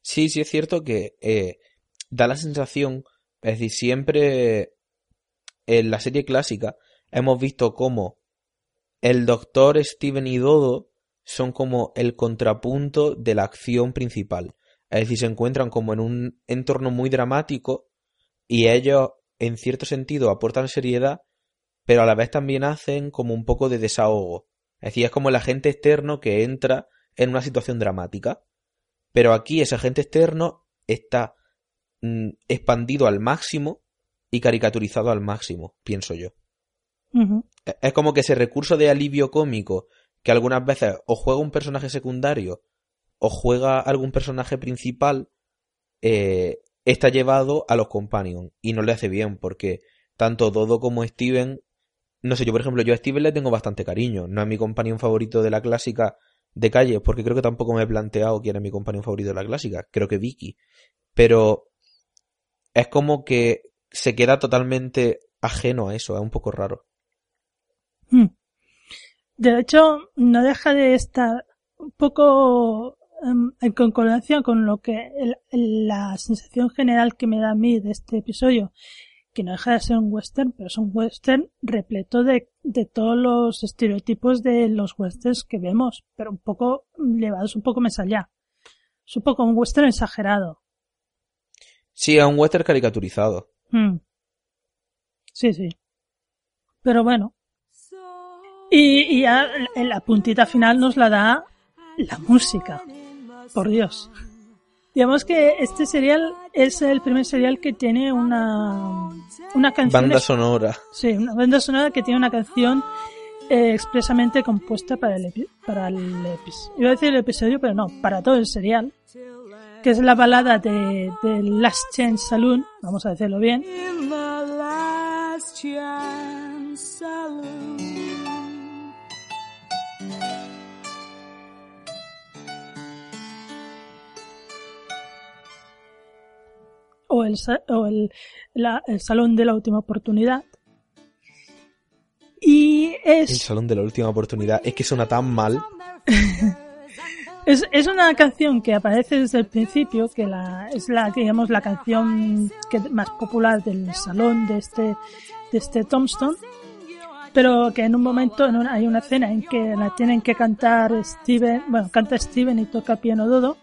Sí, sí es cierto que eh, da la sensación, es decir, siempre en la serie clásica hemos visto cómo el doctor Steven y Dodo son como el contrapunto de la acción principal. Es decir, se encuentran como en un entorno muy dramático y ellos, en cierto sentido, aportan seriedad, pero a la vez también hacen como un poco de desahogo. Es decir, es como el agente externo que entra en una situación dramática. Pero aquí ese agente externo está mm, expandido al máximo y caricaturizado al máximo, pienso yo. E- Es como que ese recurso de alivio cómico que algunas veces o juega un personaje secundario o juega algún personaje principal eh, está llevado a los companions y no le hace bien porque tanto Dodo como Steven no sé yo por ejemplo yo a Steven le tengo bastante cariño no es mi companion favorito de la clásica de calle porque creo que tampoco me he planteado quién es mi companion favorito de la clásica creo que Vicky pero es como que se queda totalmente ajeno a eso es un poco raro Mm. De hecho, no deja de estar un poco em, en concordancia con lo que el- la sensación general que me da a mí de este episodio, que no deja de ser un western, pero es un western repleto de, de todos los estereotipos de los westerns que vemos, pero un poco llevados un poco más allá. Es un poco un western exagerado. Sí, es un western caricaturizado. Mm. Sí, sí. Pero bueno. Y, y ya en la puntita final nos la da la música. Por Dios. Digamos que este serial es el primer serial que tiene una, una canción. Banda sonora. Sí, una banda sonora que tiene una canción eh, expresamente compuesta para el, epi- para el episodio. Iba a decir el episodio, pero no, para todo el serial. Que es la balada de, de Last Chance Saloon, vamos a decirlo bien. In the last chance saloon. O el, o el, la- el salón de la última oportunidad. Y El es, salón de la última oportunidad. Es que suena tan mal. es, es una canción que aparece desde el principio, que la, es la, digamos, la canción que, más popular del salón de este, de este Tombstone. Pero que en un momento en una- hay una escena en que la tienen que cantar Steven, bueno, canta Steven y toca piano Dodo.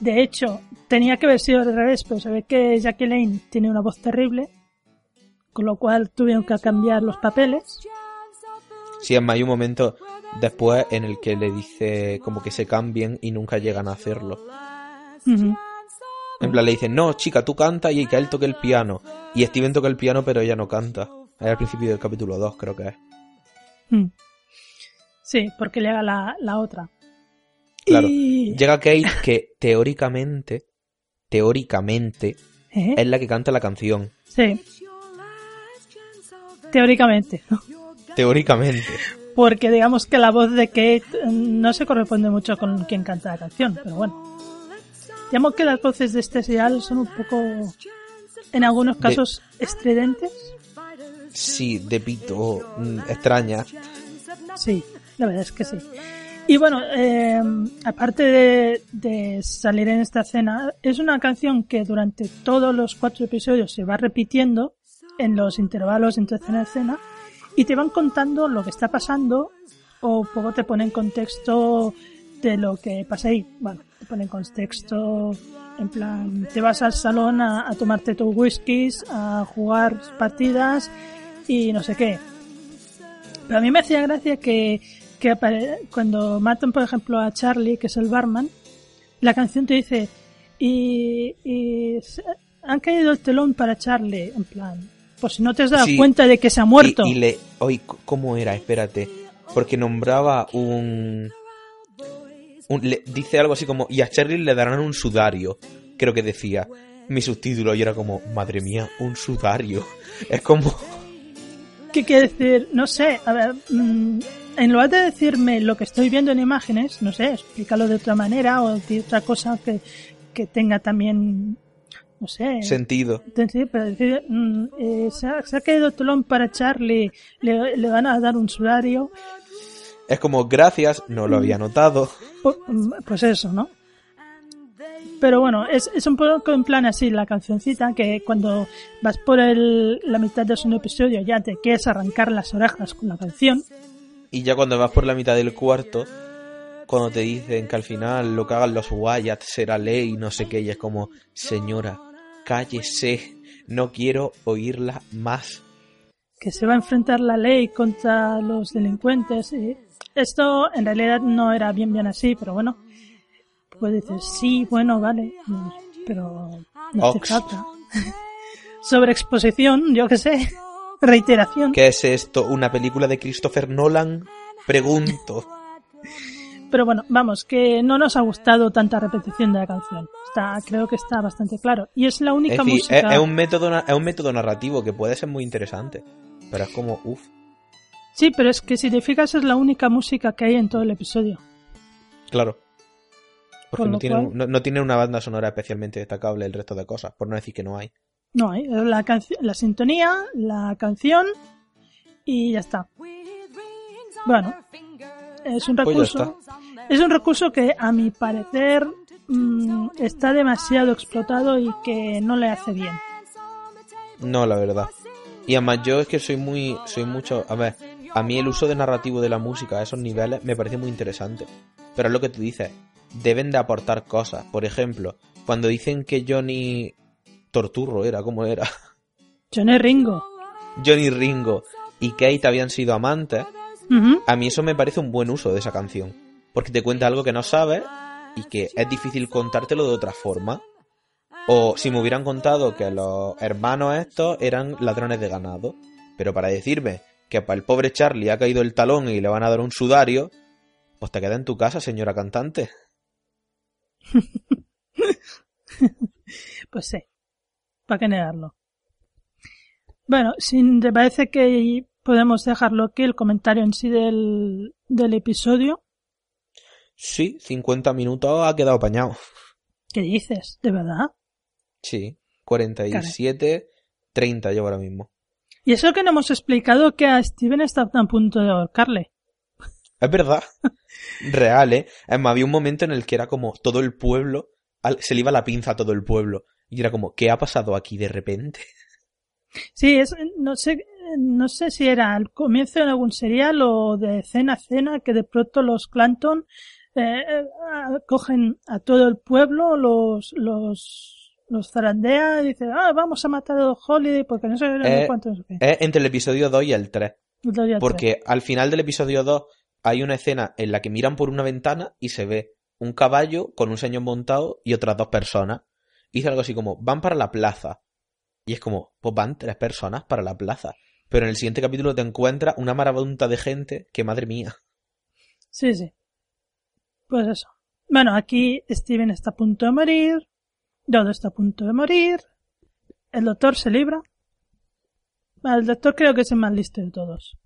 De hecho, tenía que haber sido al revés, pero se ve que Jackie Lane tiene una voz terrible, con lo cual tuvieron que cambiar los papeles. Sí, además hay un momento después en el que le dice como que se cambien y nunca llegan a hacerlo. En plan le dicen, no, chica, tú canta y que él toque el piano. Y Steven toca el piano pero ella no canta. Es al principio del capítulo 2, creo que es. Mm. Sí, porque le haga la, la otra. Claro. Llega Kate que teóricamente, teóricamente, ¿Eh? es la que canta la canción. Sí. Teóricamente. Teóricamente. Porque digamos que la voz de Kate eh, no se corresponde mucho con quien canta la canción, pero bueno. Digamos que las voces de este serial son un poco, en algunos casos, estridentes. Sí, de pito, mm, extraña. Sí, la verdad es que sí. Y bueno, eh, aparte de, salir en esta escena, es una canción que durante todos los cuatro episodios se va repitiendo en los intervalos entre escena y escena y te van contando lo que está pasando o poco te ponen contexto de lo que pasa ahí. Bueno, te ponen contexto en plan, te vas al salón a, a tomarte tus whiskies, a jugar partidas y no sé qué. Pero a mí me hacía gracia que, que apare- cuando matan, por ejemplo, a Charlie, que es el barman, la canción te dice, y, han caído el telón para Charlie, en plan, pues si no te has dado Sí. cuenta de que se ha muerto. Y, y le. Oye, ¿cómo era? Espérate. Porque nombraba un. un- le, dice algo así como. Y a Charlie le darán un sudario. Creo que decía. Mi subtítulo. Y era como. Madre mía, un sudario. Es como. ¿Qué quiere decir? No sé, a ver, mm, en lugar de decirme lo que estoy viendo en imágenes, no sé, explícalo de otra manera o de otra cosa que, que tenga también, no sé, Sentido. Sí, pero decir, mm, eh, se, ha, se ha el telón para Charlie, le, le van a dar un sudario, Es como, gracias, no lo había notado. pues, pues eso, ¿no? Pero bueno, es, es un poco en plan así la cancioncita que cuando vas por el, la mitad de un episodio ya te quieres arrancar las orejas con la canción. Y ya cuando vas por la mitad del cuarto, cuando te dicen que al final lo que hagan los Wyatt será ley, no sé qué, y es como, señora, cállese, no quiero oírla más. que se va a enfrentar la ley contra los delincuentes. Y esto en realidad no era bien bien así, pero bueno, puedes decir sí, bueno, vale, pero no hace falta. Sobre exposición, yo que sé, reiteración. ¿Qué es esto? ¿Una película de Christopher Nolan? Pregunto. Pero bueno, vamos, que no nos ha gustado tanta repetición de la canción. Está, creo que está bastante claro. Y es la Es única decir, música. es, es un método, es un método narrativo que puede ser muy interesante. Pero es como, uff. Sí, pero es que si te fijas es la única música que hay en todo el episodio. Claro. Porque no tiene, cual- no, no tiene una banda sonora especialmente destacable el resto de cosas, por no decir que no hay. No hay. es La, sintonía, la canción y ya está. Bueno, es un Pues recurso. Es un recurso que a mi parecer mm, está demasiado explotado y que no le hace bien. No, la verdad. Y además yo es que soy muy, soy mucho, a ver, a mí el uso de narrativo de la música a esos niveles me parece muy interesante. Pero es lo que tú dices, deben de aportar cosas. Por ejemplo, cuando dicen que Johnny Torturro era, como era? Johnny Ringo. Johnny Ringo y Kate habían sido amantes, a mí eso me parece un buen uso de esa canción. Porque te cuenta algo que no sabes y que es difícil contártelo de otra forma. O si me hubieran contado que los hermanos estos eran ladrones de ganado. Pero para decirme que para el pobre Charlie ha caído el talón y le van a dar un sudario, pues te queda en tu casa, señora cantante. Pues sí. ¿Para qué negarlo? Bueno, si te parece que podemos dejarlo aquí, el comentario en sí del, del episodio. Sí, 50 minutos ha quedado apañado. ¿Qué dices? ¿De verdad? Sí, 47, 30 llevo ahora mismo. Y eso que no hemos explicado que a Steven está a punto de ahorcarle. Es verdad. Real, ¿eh? Además, había un momento en el que era como todo el pueblo, se le iba la pinza a todo el pueblo. Y era como, ¿qué ha pasado aquí de repente? Sí, es, no sé, no sé si era al comienzo de algún serial o de cena a cena que de pronto los Clanton eh, eh, cogen a todo el pueblo, los, los, los zarandean y dicen, ah, vamos a matar a los Holiday porque no sé, Eh, cuánto. Es entre el episodio 2 y el 3. Lo ya Porque al final del episodio 2 hay una escena en la que miran por una ventana y se ve un caballo con un señor montado y otras dos personas. Dice algo así como, van para la plaza. Y es como, pues van tres personas para la plaza. Pero en el siguiente capítulo te encuentras una marabunta de gente que madre mía. Sí, sí. Pues eso. Bueno, aquí Steven está a punto de morir. Dodo está a punto de morir. El doctor se libra. El doctor creo que es el más listo de todos.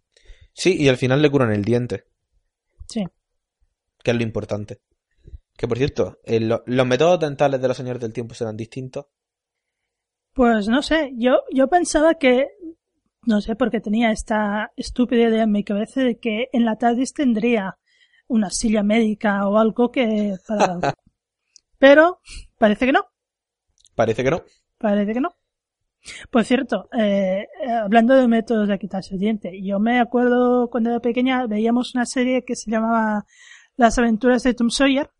Sí, y al final le curan el diente. Sí. que es lo importante. Que por cierto, eh, lo- los métodos dentales de los señores del tiempo serán distintos. Pues no sé, yo, yo pensaba que, no sé, porque tenía esta estúpida idea en mi cabeza de que en la TARDIS tendría una silla médica o algo que para... Pero parece que no. Parece que no. Parece que no. Por cierto, eh, eh, hablando de métodos de quitarse el diente, yo me acuerdo cuando era pequeña veíamos una serie que se llamaba Las aventuras de Tom Sawyer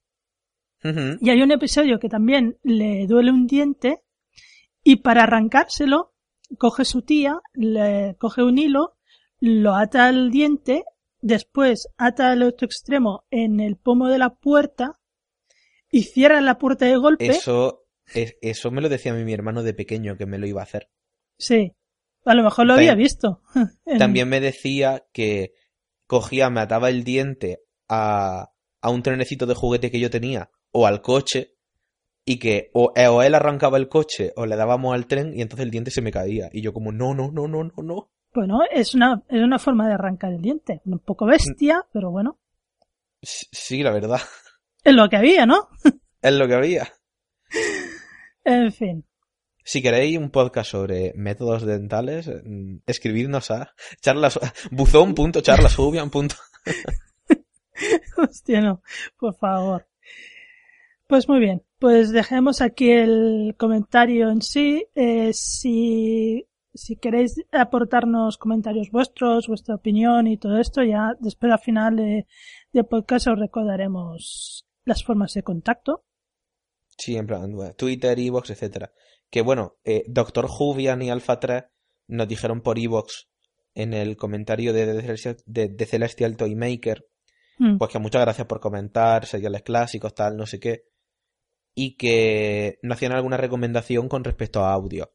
Y hay un episodio que también le duele un diente y para arrancárselo coge su tía, le coge un hilo, lo ata al diente, después ata el otro extremo en el pomo de la puerta y cierra la puerta de golpe. Eso, es- eso me lo decía a mí mi hermano de pequeño que me lo iba a hacer. Sí. A lo mejor lo También- había visto. También me decía que cogía, me ataba el diente a, a un trenecito de juguete que yo tenía o al coche y que o, eh, o él arrancaba el coche o le dábamos al tren y entonces el diente se me caía. Y yo como, no, no, no, no, no, no. Bueno, es una, es una forma de arrancar el diente. Un poco bestia, pero bueno. Sí, la verdad. Es lo que había, ¿no? Es lo que había. En fin. Si queréis un podcast sobre métodos dentales, mm, escribidnos a charlas, buzón.charlasjubian. Hostia, no. Por favor. Pues muy bien. Pues dejemos aquí el comentario en sí. Eh, si, si queréis aportarnos comentarios vuestros, vuestra opinión y todo esto, ya después al final de, de podcast os recordaremos las formas de contacto. Sí, en plan, Twitter, Evox, etcétera. Que bueno, eh, Doctor Jubian y Alpha 3 nos dijeron por Evox en el comentario de, The Celestial- de, de Celestial Toymaker, Mm. pues que muchas gracias por comentar, seriales clásicos, tal, no sé qué, y que nos hacían alguna recomendación con respecto a audio.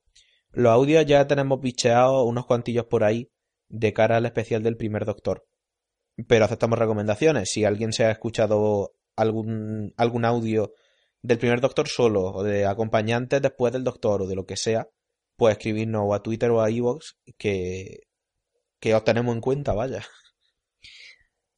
Los audios ya tenemos bicheados unos cuantillos por ahí de cara al especial del primer Doctor. Pero aceptamos recomendaciones. Si alguien se ha escuchado algún, algún audio del primer Doctor solo, o de acompañantes después del Doctor, o de lo que sea, pues escribirnos o a Twitter o a Evox que, que os tenemos en cuenta, vaya.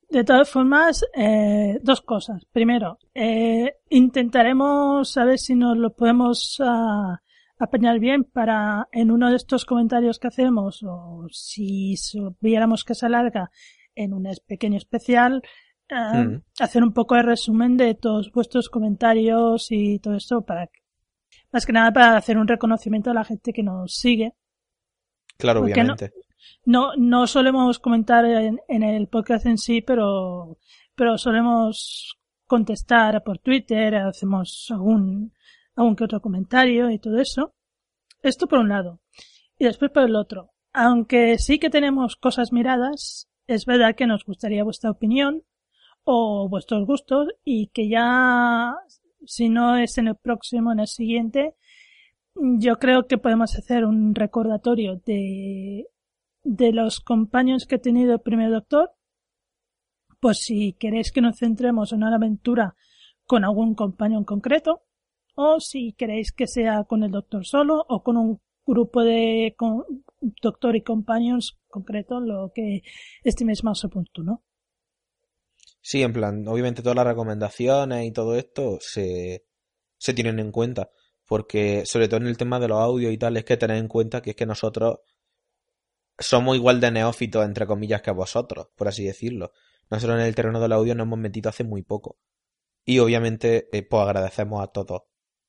De todas formas, eh, dos cosas. Primero, eh, intentaremos saber si nos lo podemos ah, apañar bien para en uno de estos comentarios que hacemos o si viéramos que se alarga en un pequeño especial, eh, Mm. hacer un poco de resumen de todos vuestros comentarios y todo esto para que- más que nada para hacer un reconocimiento a la gente que nos sigue. Claro, ¿Por qué no? No, no solemos comentar en, en el podcast en sí, pero, pero solemos contestar por Twitter, hacemos algún, algún que otro comentario y todo eso. Esto por un lado. Y después por el otro. Aunque sí que tenemos cosas miradas, es verdad que nos gustaría vuestra opinión o vuestros gustos y que ya, si no es en el próximo, en el siguiente, yo creo que podemos hacer un recordatorio de, de los compañeros que ha tenido el primer doctor. Pues si queréis que nos centremos en una aventura con algún compañero en concreto, o si queréis que sea con el doctor solo o con un grupo de doctor y compañeros concreto, lo que estiméis más oportuno. Sí, en plan, obviamente todas las recomendaciones y todo esto se, se tienen en cuenta. Porque, sobre todo en el tema de los audios y tal, es que tened en cuenta que es que nosotros somos igual de neófitos, entre comillas, que vosotros, por así decirlo. Nosotros en el terreno del audio nos hemos metido hace muy poco. Y obviamente, eh, pues agradecemos a todos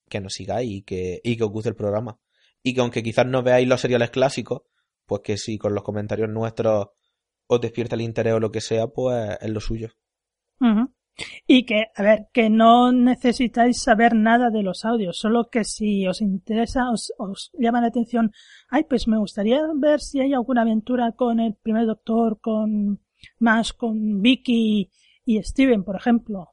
que nos sigáis y que, y que os guste el programa. Y que aunque quizás no veáis los seriales clásicos, pues que si con los comentarios nuestros os despierta el interés o lo que sea, pues es lo suyo. Y que, a ver, que no necesitáis saber nada de los audios, solo que si os interesa, os, os llama la atención, ay, pues me gustaría ver si hay alguna aventura con el primer doctor, con más con Vicky y Steven, por ejemplo.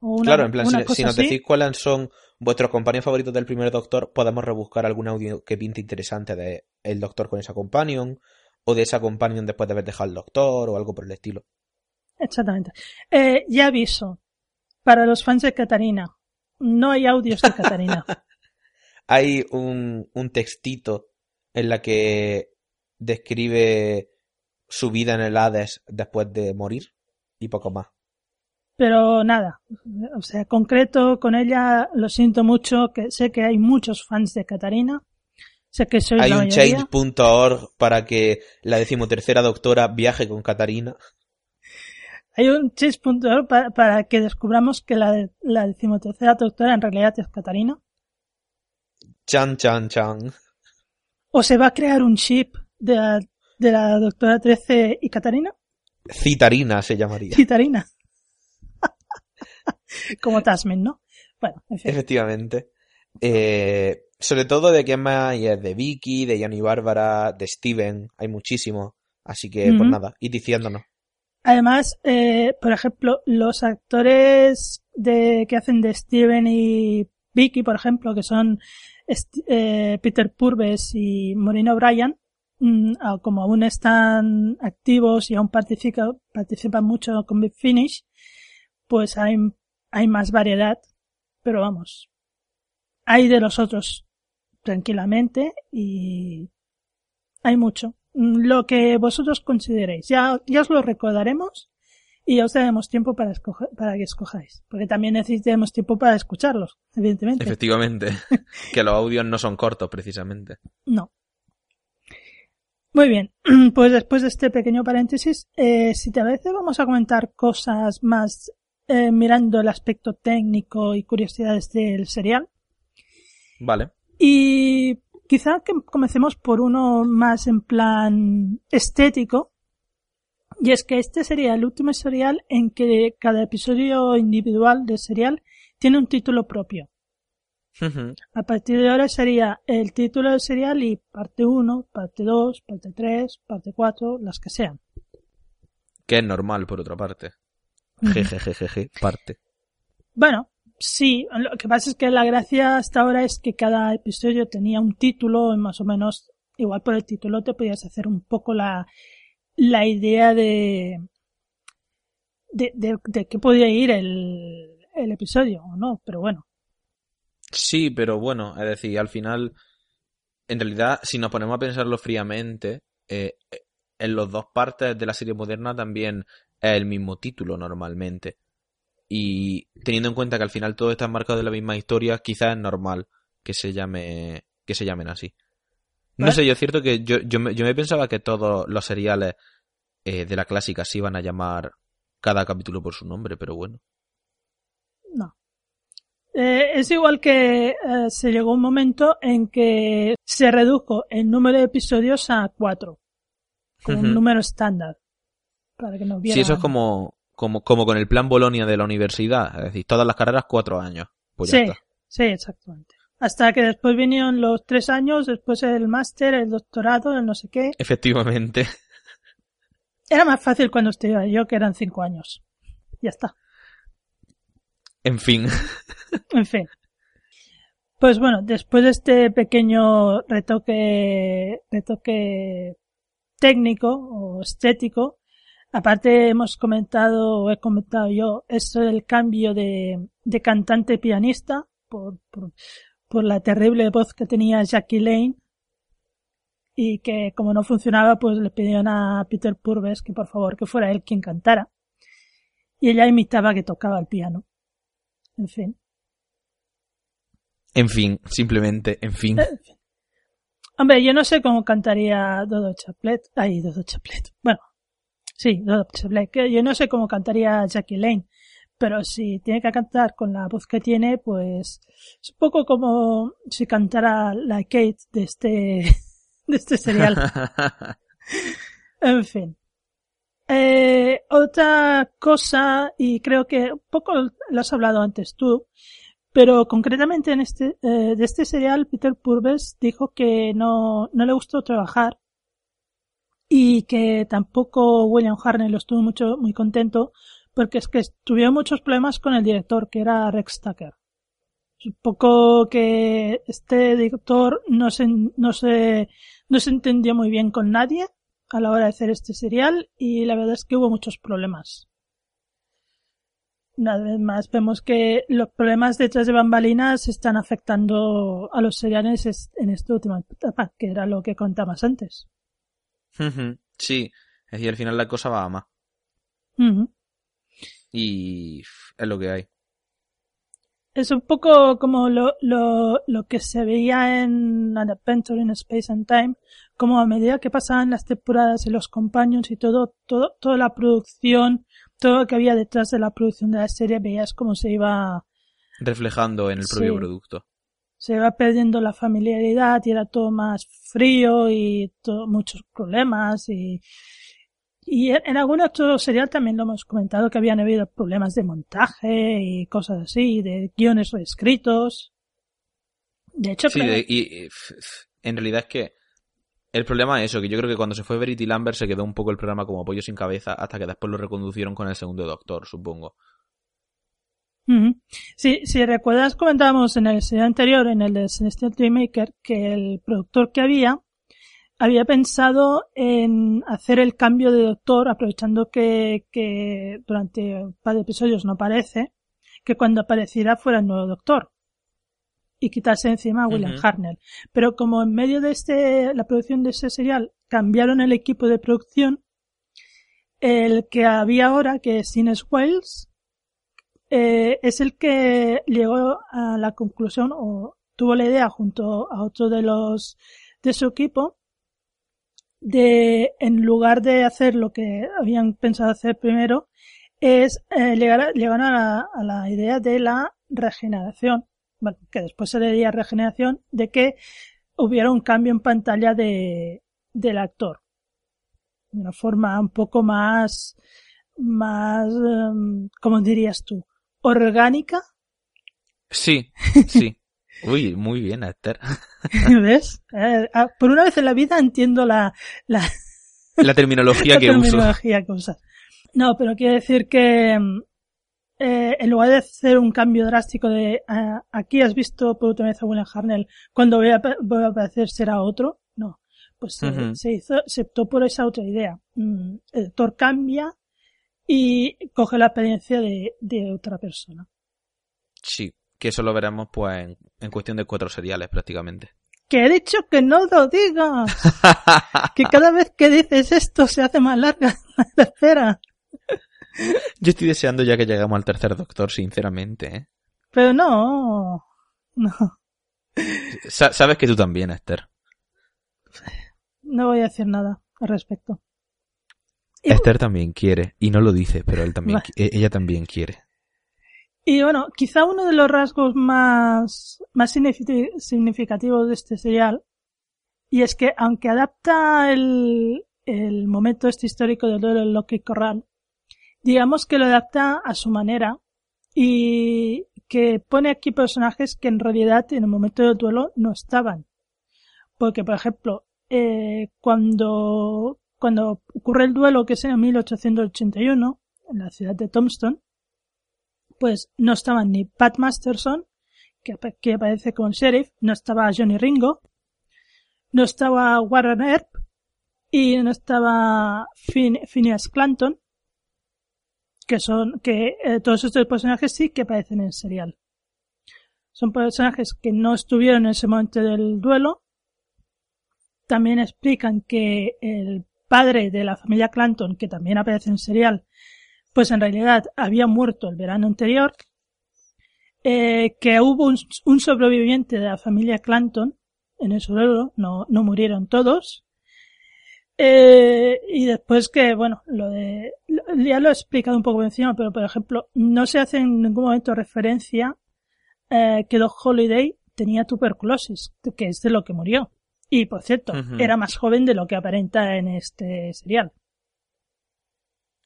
O una- claro, en plan, una si, nos así. decís cuáles son vuestros compañeros favoritos del primer Doctor, podemos rebuscar algún audio que pinte interesante de el Doctor con esa companion, o de esa companion después de haber dejado al Doctor, o algo por el estilo. Exactamente. Eh, ya aviso, para los fans de Catarina, no hay audios de Catarina. Hay un, un textito en la que describe su vida en el Hades después de morir, y poco más. Pero nada, o sea, concreto con ella, lo siento mucho, que sé que hay muchos fans de Catarina. Sé que soy Hay la un change.org para que la decimotercera doctora viaje con Catarina. Hay un chis.org para, para que descubramos que la, la decimotercera doctora en realidad es Catarina. Chan, chan, chan. O se va a crear un chip de la, de la doctora 13 y Catarina. Citarina se llamaría. Citarina. Como Tasmin, ¿no? Bueno, en fin. Efectivamente. Eh, sobre todo de quién más es de Vicky, de Johnny Bárbara, de Steven, hay muchísimos. Así que, pues Ujú. nada, y diciéndonos. Además, eh, por ejemplo, los actores de, que hacen de Steven y Vicky, por ejemplo, que son eh, Peter Purves y Maureen O'Brien, mm, como aún están activos y aún participa- participan mucho con Big Finish, pues hay, hay más variedad, pero vamos, hay de los otros tranquilamente y hay mucho. Mm, Lo que vosotros consideréis. Ya, ya os lo recordaremos y ya os daremos tiempo para, escoger, para que escojáis. Porque también necesitaremos tiempo para escucharlos, evidentemente. Efectivamente. que los audios no son cortos, precisamente. No. Muy bien, pues después de este pequeño paréntesis, eh, si te parece vamos a comentar cosas más eh, mirando el aspecto técnico y curiosidades del serial. Vale. Y quizá que comencemos por uno más en plan estético. Y es que este sería el último serial en que cada episodio individual del serial tiene un título propio. A partir de ahora sería el título del serial y parte 1, parte 2, parte 3, parte 4, las que sean. que es normal, por otra parte. Jejejeje, parte. Bueno, sí, lo que pasa es que la gracia hasta ahora es que cada episodio tenía un título, más o menos, igual por el título te podías hacer un poco la, la idea de, de, de, de qué podía ir el, el episodio, o no, pero bueno. Sí, pero bueno, es decir, al final, en realidad, si nos ponemos a pensarlo fríamente, eh, eh, en las dos partes de la serie moderna también es el mismo título normalmente. Y teniendo en cuenta que al final todo está enmarcado en la misma historia, quizás es normal que se llame, que se llamen así. No sé, yo es cierto que yo, yo, me, yo me pensaba que todos los seriales eh, de la clásica se iban a llamar cada capítulo por su nombre, pero bueno. No. Eh, es igual que eh, se llegó un momento en que se redujo el número de episodios a cuatro. Como un número estándar. Para que no hubiera... Sí, eso es como, como, como con el plan Bolonia de la universidad, es decir, todas las carreras cuatro años. Pues ya sí, está. sí, exactamente. Hasta que después vinieron los tres años, después el máster, el doctorado, el no sé qué. Efectivamente. Era más fácil cuando estudiaba yo, que eran cinco años. Ya está. En fin. En fin. Pues bueno, después de este pequeño retoque, retoque técnico o estético, aparte hemos comentado, o he comentado yo, esto del cambio de, de cantante pianista por, por, por la terrible voz que tenía Jackie Lane y que como no funcionaba pues le pidieron a Peter Purves que por favor que fuera él quien cantara y ella imitaba que tocaba el piano. En fin. En fin, simplemente, en fin. Hombre, yo no sé cómo cantaría Dodo Chaplet. Ay, Dodo Chaplet. Bueno, sí. Que yo no sé cómo cantaría Jackie Lane. Pero si tiene que cantar con la voz que tiene, pues es un poco como si cantara la Kate de este, de este serial. En fin. Eh, otra cosa, y creo que un poco lo has hablado antes tú, pero concretamente en este, eh, de este serial, Peter Purves dijo que no, no le gustó trabajar y que tampoco William Harnell estuvo mucho, muy contento porque es que tuvieron muchos problemas con el director, que era Rex Tucker. Un que este director no se, no se, no se entendió muy bien con nadie a la hora de hacer este serial y la verdad es que hubo muchos problemas. Una vez más vemos que los problemas detrás de bambalinas están afectando a los seriales es- en esta última etapa, que era lo que contabas antes. Sí, es decir, al final la cosa va a más. Y es lo que hay. Es un poco como lo, lo, lo que se veía en An Adventure in Space and Time, como a medida que pasaban las temporadas y los companions y todo, todo, toda la producción, todo lo que había detrás de la producción de la serie, veías cómo se iba, Reflejando en el propio producto. Se iba perdiendo la familiaridad y era todo más frío y todo, muchos problemas y, y en, en algún otro serial también lo hemos comentado que habían habido problemas de montaje y cosas así, de guiones reescritos. De hecho, Sí, pero- de- y, y, pff, en realidad es que el problema es eso, que yo creo que cuando se fue Verity Lambert se quedó un poco el programa como pollo sin cabeza hasta que después lo reconducieron con el segundo doctor, supongo. Sí, si recuerdas, comentábamos en el serial anterior, en el de Celestial Dreammaker, que el productor que había había pensado en hacer el cambio de doctor, aprovechando que, que durante un par de episodios no aparece, que cuando apareciera fuera el nuevo doctor. Y quitarse encima a William. Hartnell. Pero como en medio de este, la producción de ese serial cambiaron el equipo de producción, el que había ahora, que es Ines Wells, eh, es el que llegó a la conclusión o tuvo la idea junto a otro de los de su equipo de en lugar de hacer lo que habían pensado hacer primero es eh, llegar a, llegar a la, idea de la regeneración bueno, que después se le diría regeneración de que hubiera un cambio en pantalla de del actor de una forma un poco más más em, ¿cómo dirías tú? Orgánica Sí, sí. Uy, muy bien, Esther. ¿ves? Eh, ah, por una vez en la vida entiendo la, la, La terminología la que uso. terminología que usas. No, pero quiero decir que mm, eh, en lugar de hacer un cambio drástico de ah, aquí has visto por última vez a William Harnell, cuando voy a, ap- voy a aparecer será otro, no. Pues se hizo, se optó por esa otra idea. Mm, el actor cambia y coge la experiencia de, de otra persona. Sí, que eso lo veremos pues en, en cuestión de cuatro seriales prácticamente. Que he dicho que no lo digas. que cada vez que dices esto se hace más larga la espera. Yo estoy deseando ya que lleguemos al tercer doctor, sinceramente. ¿eh? Pero no, no, Sa- Sabes que tú también, Esther. no voy a decir nada al respecto. Esther también quiere, y no lo dice, pero él también, Vale. qui- ella también quiere. Y bueno, quizá uno de los rasgos más, más signifi- significativos de este serial, y es que aunque adapta el, el momento este histórico del duelo en Loki Corral, digamos que lo adapta a su manera y que pone aquí personajes que en realidad en el momento del duelo no estaban. Porque, por ejemplo, eh, cuando, cuando ocurre el duelo, que es en 1881, en la ciudad de Tombstone, pues no estaban ni Pat Masterson, que, que aparece como sheriff, no estaba Johnny Ringo, no estaba Warren Earp y no estaba Phin- Phineas Clanton, que son, que eh, todos estos personajes sí que aparecen en el serial. Son personajes que no estuvieron en ese momento del duelo. También explican que el padre de la familia Clanton, que también aparece en el serial, pues en realidad había muerto el verano anterior, eh, que hubo un, sobreviviente de la familia Clanton en ese duelo, no, no murieron todos, eh, y después que, bueno, lo de, ya lo he explicado un poco encima, pero por ejemplo, no se hace en ningún momento referencia eh, que Doc Holiday tenía tuberculosis, que es de lo que murió. Y por cierto, era más joven de lo que aparenta en este serial.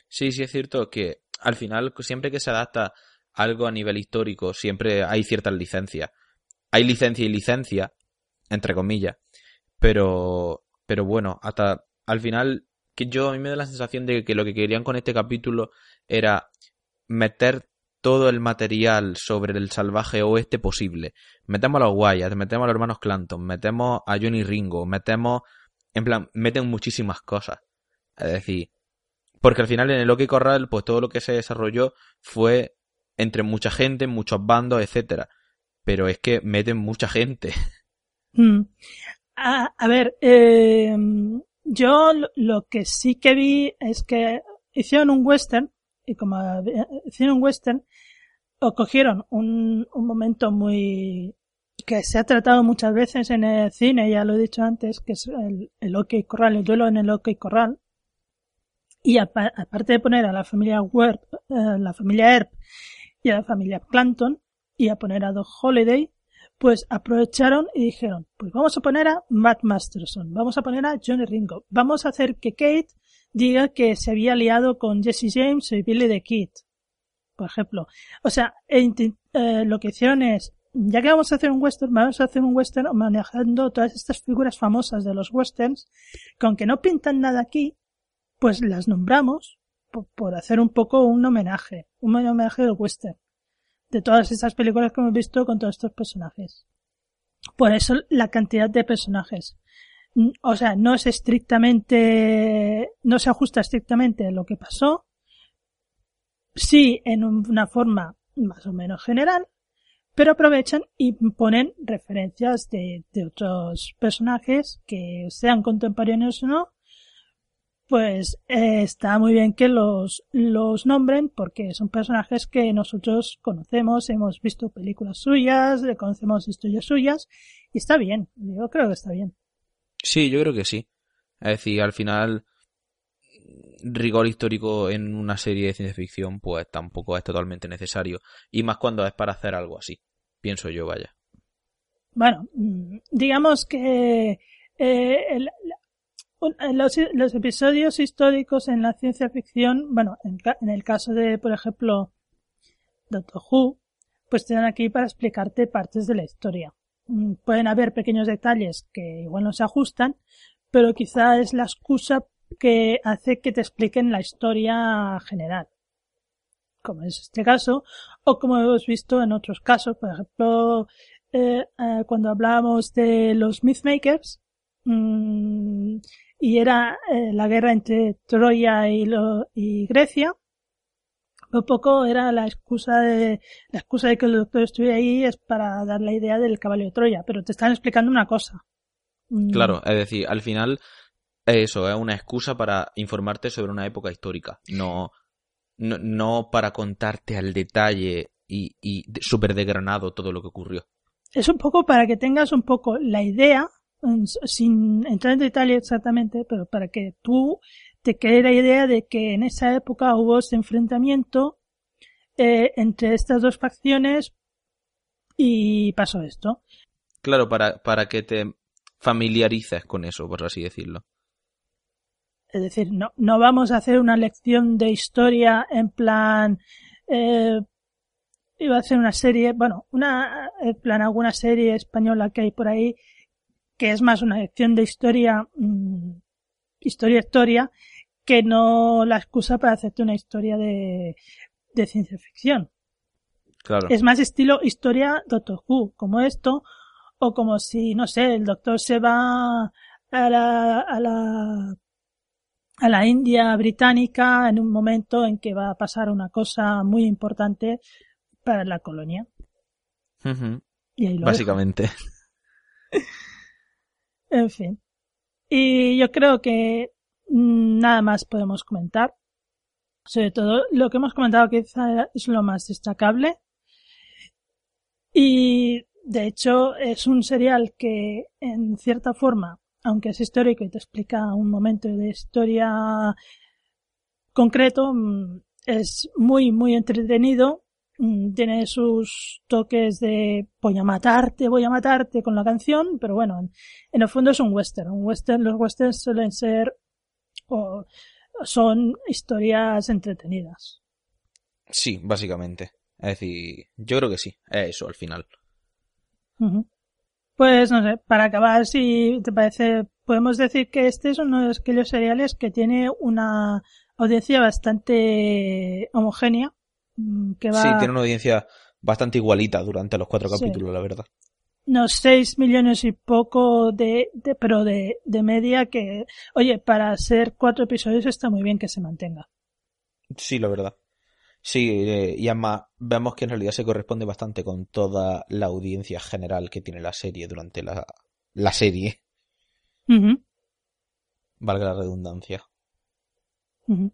Sí, sí es cierto que al final siempre que se adapta algo a nivel histórico siempre hay ciertas licencias. Hay licencia y licencia, entre comillas, pero pero bueno, hasta al final que yo a mí me da la sensación de que lo que querían con este capítulo era meter todo el material sobre el salvaje oeste posible. Metemos a los Wyatt, metemos a los hermanos Clanton, metemos a Johnny Ringo, metemos en plan, meten muchísimas cosas. Es decir, porque al final en el Loki Corral, pues todo lo que se desarrolló fue entre mucha gente, muchos bandos, etcétera. Pero es que meten mucha gente. Mm. A, a ver, eh, yo lo que sí que vi es que hicieron un western y como hicieron un western, o cogieron un, momento muy que se ha tratado muchas veces en el cine, ya lo he dicho antes, que es el, el OK Corral, el duelo en el OK Corral. Y apa- aparte de poner a la familia Werp, eh, la familia Earp y a la familia Clanton y a poner a Doc Holiday, pues aprovecharon y dijeron, pues vamos a poner a Matt Masterson, vamos a poner a Johnny Ringo, vamos a hacer que Kate diga que se había liado con Jesse James y Billy the Kid, por ejemplo. O sea, e eh, lo que hicieron es, ya que vamos a hacer un western, vamos a hacer un western manejando todas estas figuras famosas de los westerns, que aunque no pintan nada aquí, pues las nombramos por, por hacer un poco un homenaje, un homenaje del western de todas estas películas que hemos visto con todos estos personajes. Por eso la cantidad de personajes. O sea, no es estrictamente, no se ajusta estrictamente a lo que pasó. Sí, en una forma más o menos general, pero aprovechan y ponen referencias de, otros personajes que sean contemporáneos o no, pues eh, está muy bien que los, los nombren porque son personajes que nosotros conocemos, hemos visto películas suyas, conocemos historias suyas y está bien, yo creo que está bien. Sí, yo creo que sí. Es decir, al final, rigor histórico en una serie de ciencia ficción, pues tampoco es totalmente necesario. Y más cuando es para hacer algo así. Pienso yo, vaya. Bueno, digamos que eh, los, episodios históricos en la ciencia ficción, bueno, en, en el caso de, por ejemplo, Doctor Who, pues te dan aquí para explicarte partes de la historia. Mm, Pueden haber pequeños detalles que igual no se ajustan, pero quizá es la excusa que hace que te expliquen la historia general. Como es este caso, o como hemos visto en otros casos, por ejemplo, eh, eh, cuando hablábamos de los Mythmakers, mm, y era eh, la guerra entre Troya y, Grecia, un poco era la excusa de la excusa de que el doctor estuviera ahí es para dar la idea del caballo de Troya, pero te están explicando una cosa. Mm, Claro, es decir, al final, eso es una excusa para informarte sobre una época histórica. No, no, no para contarte al detalle y, y súper desgranado todo lo que ocurrió. es un poco para que tengas un poco la idea, sin entrar en detalle exactamente, pero para que tú te quede la idea de que en esa época hubo ese enfrentamiento eh, entre estas dos facciones y pasó esto. Claro, para, para que te familiarices con eso, por así decirlo. Es decir, no, no vamos a hacer una lección de historia en plan, eh, iba a hacer una serie, bueno, una, en plan alguna serie española que hay por ahí, que es más una lección de historia, mm, historia, historia, que no la excusa para hacerte una historia de, de ciencia ficción. Claro. Es más estilo historia Doctor Who, como esto, o como si, no sé, el doctor se va a la, a la, a la India británica en un momento en que va a pasar una cosa muy importante para la colonia. Y ahí lo. Básicamente. En fin. Y yo creo que nada más podemos comentar. Sobre todo, lo que hemos comentado quizá es lo más destacable. Y de hecho es un serial que en cierta forma, aunque es histórico y te explica un momento de historia concreto, mm, es muy, muy entretenido. Mm, Tiene sus toques de voy a matarte, voy a matarte con la canción, pero bueno, en, el fondo es un western. Un western, los westerns suelen ser o son historias entretenidas. Sí, básicamente. Es decir, yo creo que sí. Es eso al final. Pues no sé, para acabar, si te parece, podemos decir que este es uno de aquellos seriales que tiene una audiencia bastante homogénea, mm, que va Sí, tiene una audiencia bastante igualita durante los cuatro Sí. capítulos, la verdad. Unos 6 millones y poco de, de pero de, de media que, oye, para ser cuatro episodios está muy bien que se mantenga. Sí, la verdad. Sí, eh, y además vemos que en realidad se corresponde bastante con toda la audiencia general que tiene la serie durante la, la serie, Ujú, valga la redundancia. ujú.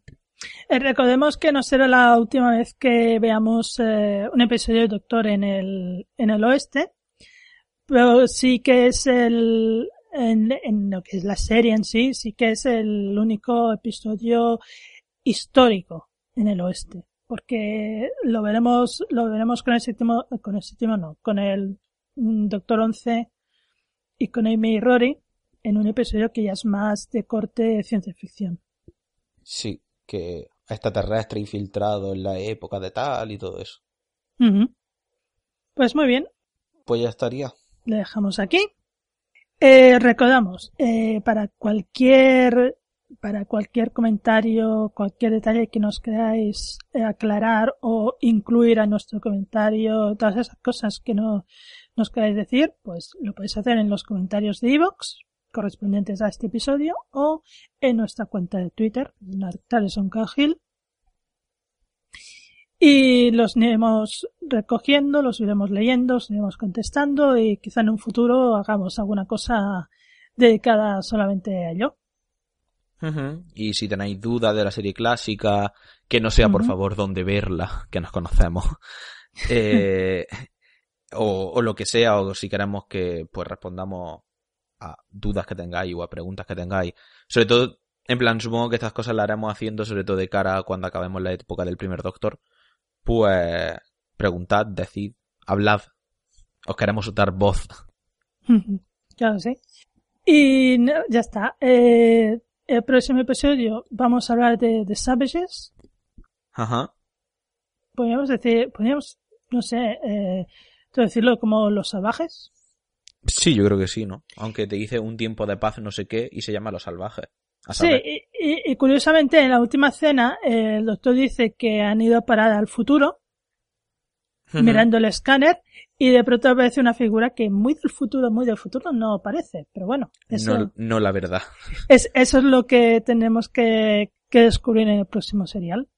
Eh, recordemos que no será la última vez que veamos eh, un episodio de Doctor en el, en el oeste, pero sí que es el, en, en lo que es la serie en sí, sí que es el único episodio histórico en el oeste, porque lo veremos, lo veremos con el séptimo, con el séptimo no, con el mm, Doctor 11 y con Amy y Rory en un episodio que ya es más de corte de ciencia ficción. Sí, que extraterrestre infiltrado en la época de tal y todo eso. Pues muy bien, Pues ya estaría. Le dejamos aquí. Eh, recordamos, eh, para cualquier, para cualquier comentario, cualquier detalle que nos queráis eh, aclarar o incluir a nuestro comentario, todas esas cosas que no nos queráis decir, pues lo podéis hacer en los comentarios de iVoox correspondientes a este episodio o en nuestra cuenta de Twitter, y los iremos recogiendo, los iremos leyendo, los iremos contestando y quizá en un futuro hagamos alguna cosa dedicada solamente a ello. Y si tenéis dudas de la serie clásica, que no sea por favor dónde verla, que nos conocemos. Eh, o, o lo que sea, o si queremos que pues respondamos a dudas que tengáis o a preguntas que tengáis. Sobre todo, en plan, supongo que estas cosas las haremos haciendo sobre todo de cara a cuando acabemos la época del primer doctor. Pues preguntad, decid, hablad. Os queremos dar voz. claro, sí. Y no, ya está. Eh, el próximo episodio vamos a hablar de, de Savages. Ajá. Podríamos decir, podríamos, no sé, eh, decirlo como los salvajes. Sí, yo creo que sí, ¿no? Aunque te dice un tiempo de paz, no sé qué, y se llama Los Salvajes. A Sí, y, y- y curiosamente en la última cena eh, el doctor dice que han ido a parar al futuro mirando el escáner y de pronto aparece una figura que muy del futuro, muy del futuro no parece, pero bueno, eso, No, no la verdad. es, eso es lo que tenemos que, que descubrir en el próximo serial.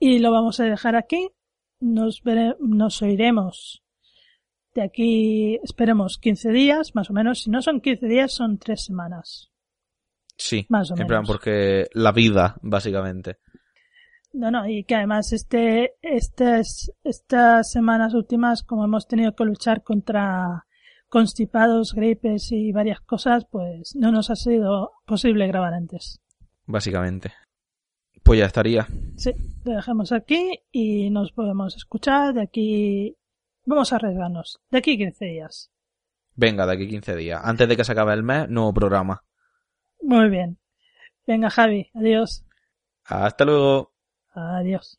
Y lo vamos a dejar aquí, nos, vere- nos oiremos de aquí, esperemos 15 días, más o menos, si no son 15 días son 3 semanas. Sí, Más o en plan menos. porque la vida, básicamente. No, no, y que además este, estas, estas semanas últimas, como hemos tenido que luchar contra constipados, gripes y varias cosas, pues no nos ha sido posible grabar antes. básicamente. Pues ya estaría. Sí, lo dejamos aquí y nos podemos escuchar de aquí. Vamos a arriesgarnos. De aquí 15 días. Venga, de aquí 15 días. Antes de que se acabe el mes, nuevo programa. Muy bien. Venga, Javi. Adiós. Hasta luego. Adiós.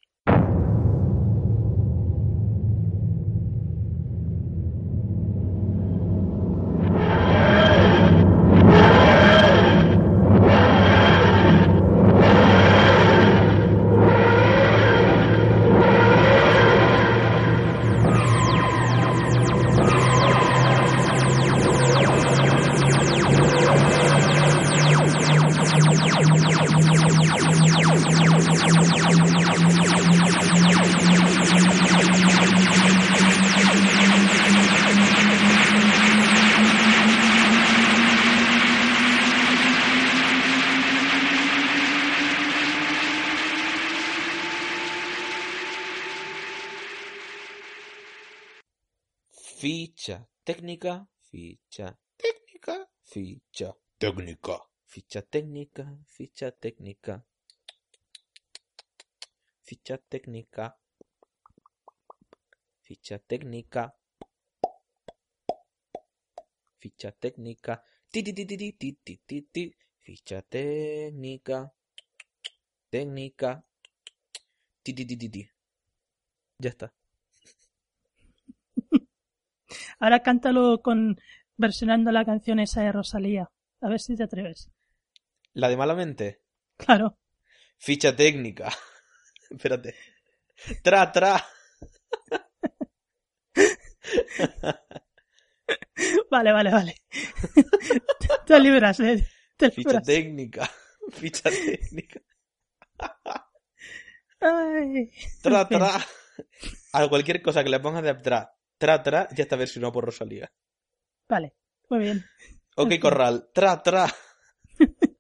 técnica. Ficha técnica, ficha técnica. Ficha técnica. Ficha técnica. Ficha técnica. Ti, ti, ti, ti, ti, ti, ti, ti. Ficha técnica. Técnica. Ti, ti, ti, ti, ti. Ya está. Ahora cántalo con versionando la canción esa de Rosalía. A ver si te atreves. La de malamente. Claro. Ficha técnica. Espérate. Tra, tra. Vale, vale, vale. te libras, eh. Te Ficha libras. técnica. Ficha técnica. Ay. Tra, tra. A cualquier cosa que le pongas de tra, tra, tra, ya está versionado por Rosalía. Vale, muy bien. Ok, corral. Tra, tra.